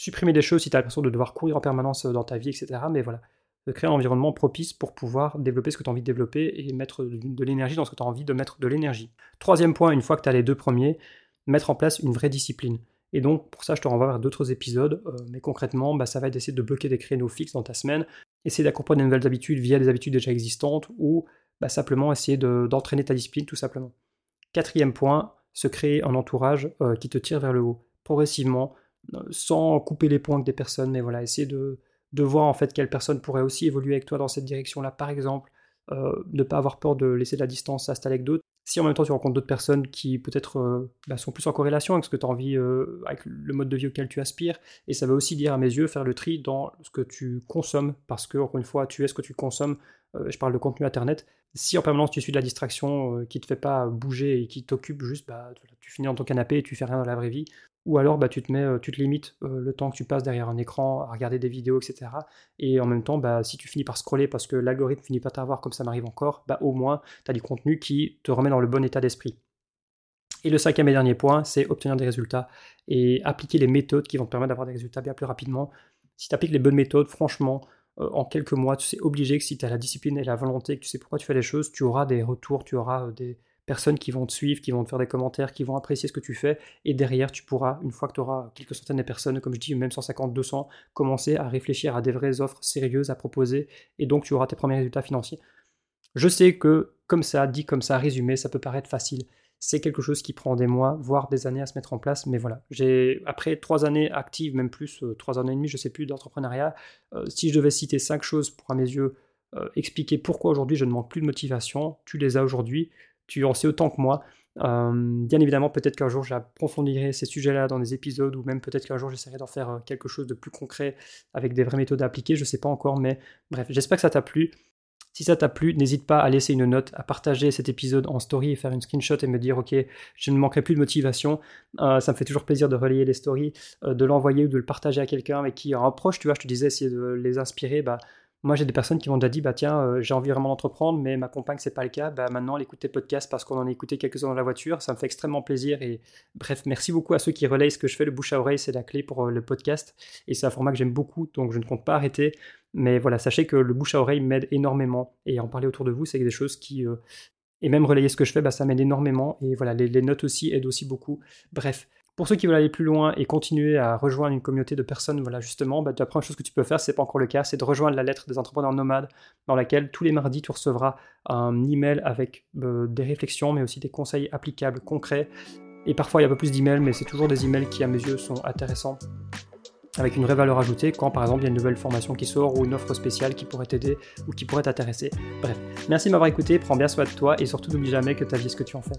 supprimer des choses si tu as l'impression de devoir courir en permanence euh, dans ta vie, etc. Mais voilà, de créer un environnement propice pour pouvoir développer ce que tu as envie de développer et mettre de l'énergie dans ce que tu as envie de mettre de l'énergie. Troisième point, une fois que tu as les deux premiers, mettre en place une vraie discipline. Et donc, pour ça, je te renvoie vers d'autres épisodes. Euh, mais concrètement, bah, ça va être d'essayer de bloquer des créneaux fixes dans ta semaine, essayer d'accompagner de nouvelles habitudes via des habitudes déjà existantes ou bah, simplement essayer d'entraîner ta discipline tout simplement. Quatrième point, se créer un entourage euh, qui te tire vers le haut. Progressivement, sans couper les points avec des personnes, mais voilà, essayer de, voir en fait quelle personne pourrait aussi évoluer avec toi dans cette direction-là, par exemple, euh, ne pas avoir peur de laisser de la distance, s'installer avec d'autres. Si en même temps tu rencontres d'autres personnes qui peut-être euh, bah, sont plus en corrélation avec ce que tu as envie, euh, avec le mode de vie auquel tu aspires, et ça veut aussi dire à mes yeux faire le tri dans ce que tu consommes, parce que encore une fois tu es ce que tu consommes, je parle de contenu Internet, si en permanence tu suis de la distraction qui ne te fait pas bouger et qui t'occupe juste, bah, tu finis dans ton canapé et tu fais rien dans la vraie vie, ou alors bah, tu te mets, tu te limites le temps que tu passes derrière un écran à regarder des vidéos, etc. Et en même temps, bah, si tu finis par scroller parce que l'algorithme finit pas t'avoir comme ça m'arrive encore, bah, au moins tu as du contenu qui te remet dans le bon état d'esprit. Et le cinquième et dernier point, c'est obtenir des résultats et appliquer les méthodes qui vont te permettre d'avoir des résultats bien plus rapidement. Si tu appliques les bonnes méthodes, franchement, en quelques mois, tu sais obligé que si tu as la discipline et la volonté, que tu sais pourquoi tu fais les choses, tu auras des retours, tu auras des, personnes qui vont te suivre, qui vont te faire des commentaires, qui vont apprécier ce que tu fais. Et derrière, tu pourras, une fois que tu auras quelques centaines de personnes, comme je dis, même 150, 200, commencer à réfléchir à des vraies offres sérieuses à proposer. Et donc, tu auras tes premiers résultats financiers. Je sais que, comme ça, dit comme ça, résumé, ça peut paraître facile. C'est quelque chose qui prend des mois, voire des années à se mettre en place. Mais voilà, j'ai après trois années actives, même plus, euh, trois années et demie, je sais plus, d'entrepreneuriat, euh, si je devais citer cinq choses pour, à mes yeux, euh, expliquer pourquoi aujourd'hui je ne manque plus de motivation, tu les as aujourd'hui tu en sais autant que moi. Euh, bien évidemment, peut-être qu'un jour j'approfondirai ces sujets-là dans des épisodes ou même peut-être qu'un jour j'essaierai d'en faire euh, quelque chose de plus concret avec des vraies méthodes à appliquer, je ne sais pas encore, mais bref, j'espère que ça t'a plu. Si ça t'a plu, n'hésite pas à laisser une note, à partager cet épisode en story et faire une screenshot et me dire ok, je ne manquerai plus de motivation. Euh, ça me fait toujours plaisir de relayer les stories, de l'envoyer ou de le partager à quelqu'un avec qui un proche, tu vois, je te disais, essayer de les inspirer, bah, moi, j'ai des personnes qui m'ont déjà dit, bah tiens, euh, j'ai envie vraiment d'entreprendre, mais ma compagne, c'est pas le cas. Bah maintenant, elle écoute tes podcasts parce qu'on en a écouté quelques-uns dans la voiture. Ça me fait extrêmement plaisir. Et bref, merci beaucoup à ceux qui relayent ce que je fais. Le bouche à oreille, c'est la clé pour euh, le podcast. Et c'est un format que j'aime beaucoup, donc je ne compte pas arrêter. Mais voilà, sachez que le bouche à oreille m'aide énormément. Et en parler autour de vous, c'est des choses qui. Euh, et même relayer ce que je fais, bah, ça m'aide énormément. Et voilà, les, les notes aussi aident aussi beaucoup. Bref. Pour ceux qui veulent aller plus loin et continuer à rejoindre une communauté de personnes, voilà justement, bah, la première chose que tu peux faire, c'est pas encore le cas, c'est de rejoindre la lettre des entrepreneurs nomades, dans laquelle tous les mardis tu recevras un email avec euh, des réflexions, mais aussi des conseils applicables, concrets. Et parfois il y a un peu plus d'emails, mais c'est toujours des emails qui à mes yeux sont intéressants avec une vraie valeur ajoutée quand par exemple il y a une nouvelle formation qui sort ou une offre spéciale qui pourrait t'aider ou qui pourrait t'intéresser. Bref, merci de m'avoir écouté, prends bien soin de toi et surtout n'oublie jamais que ta vie est ce que tu en fais.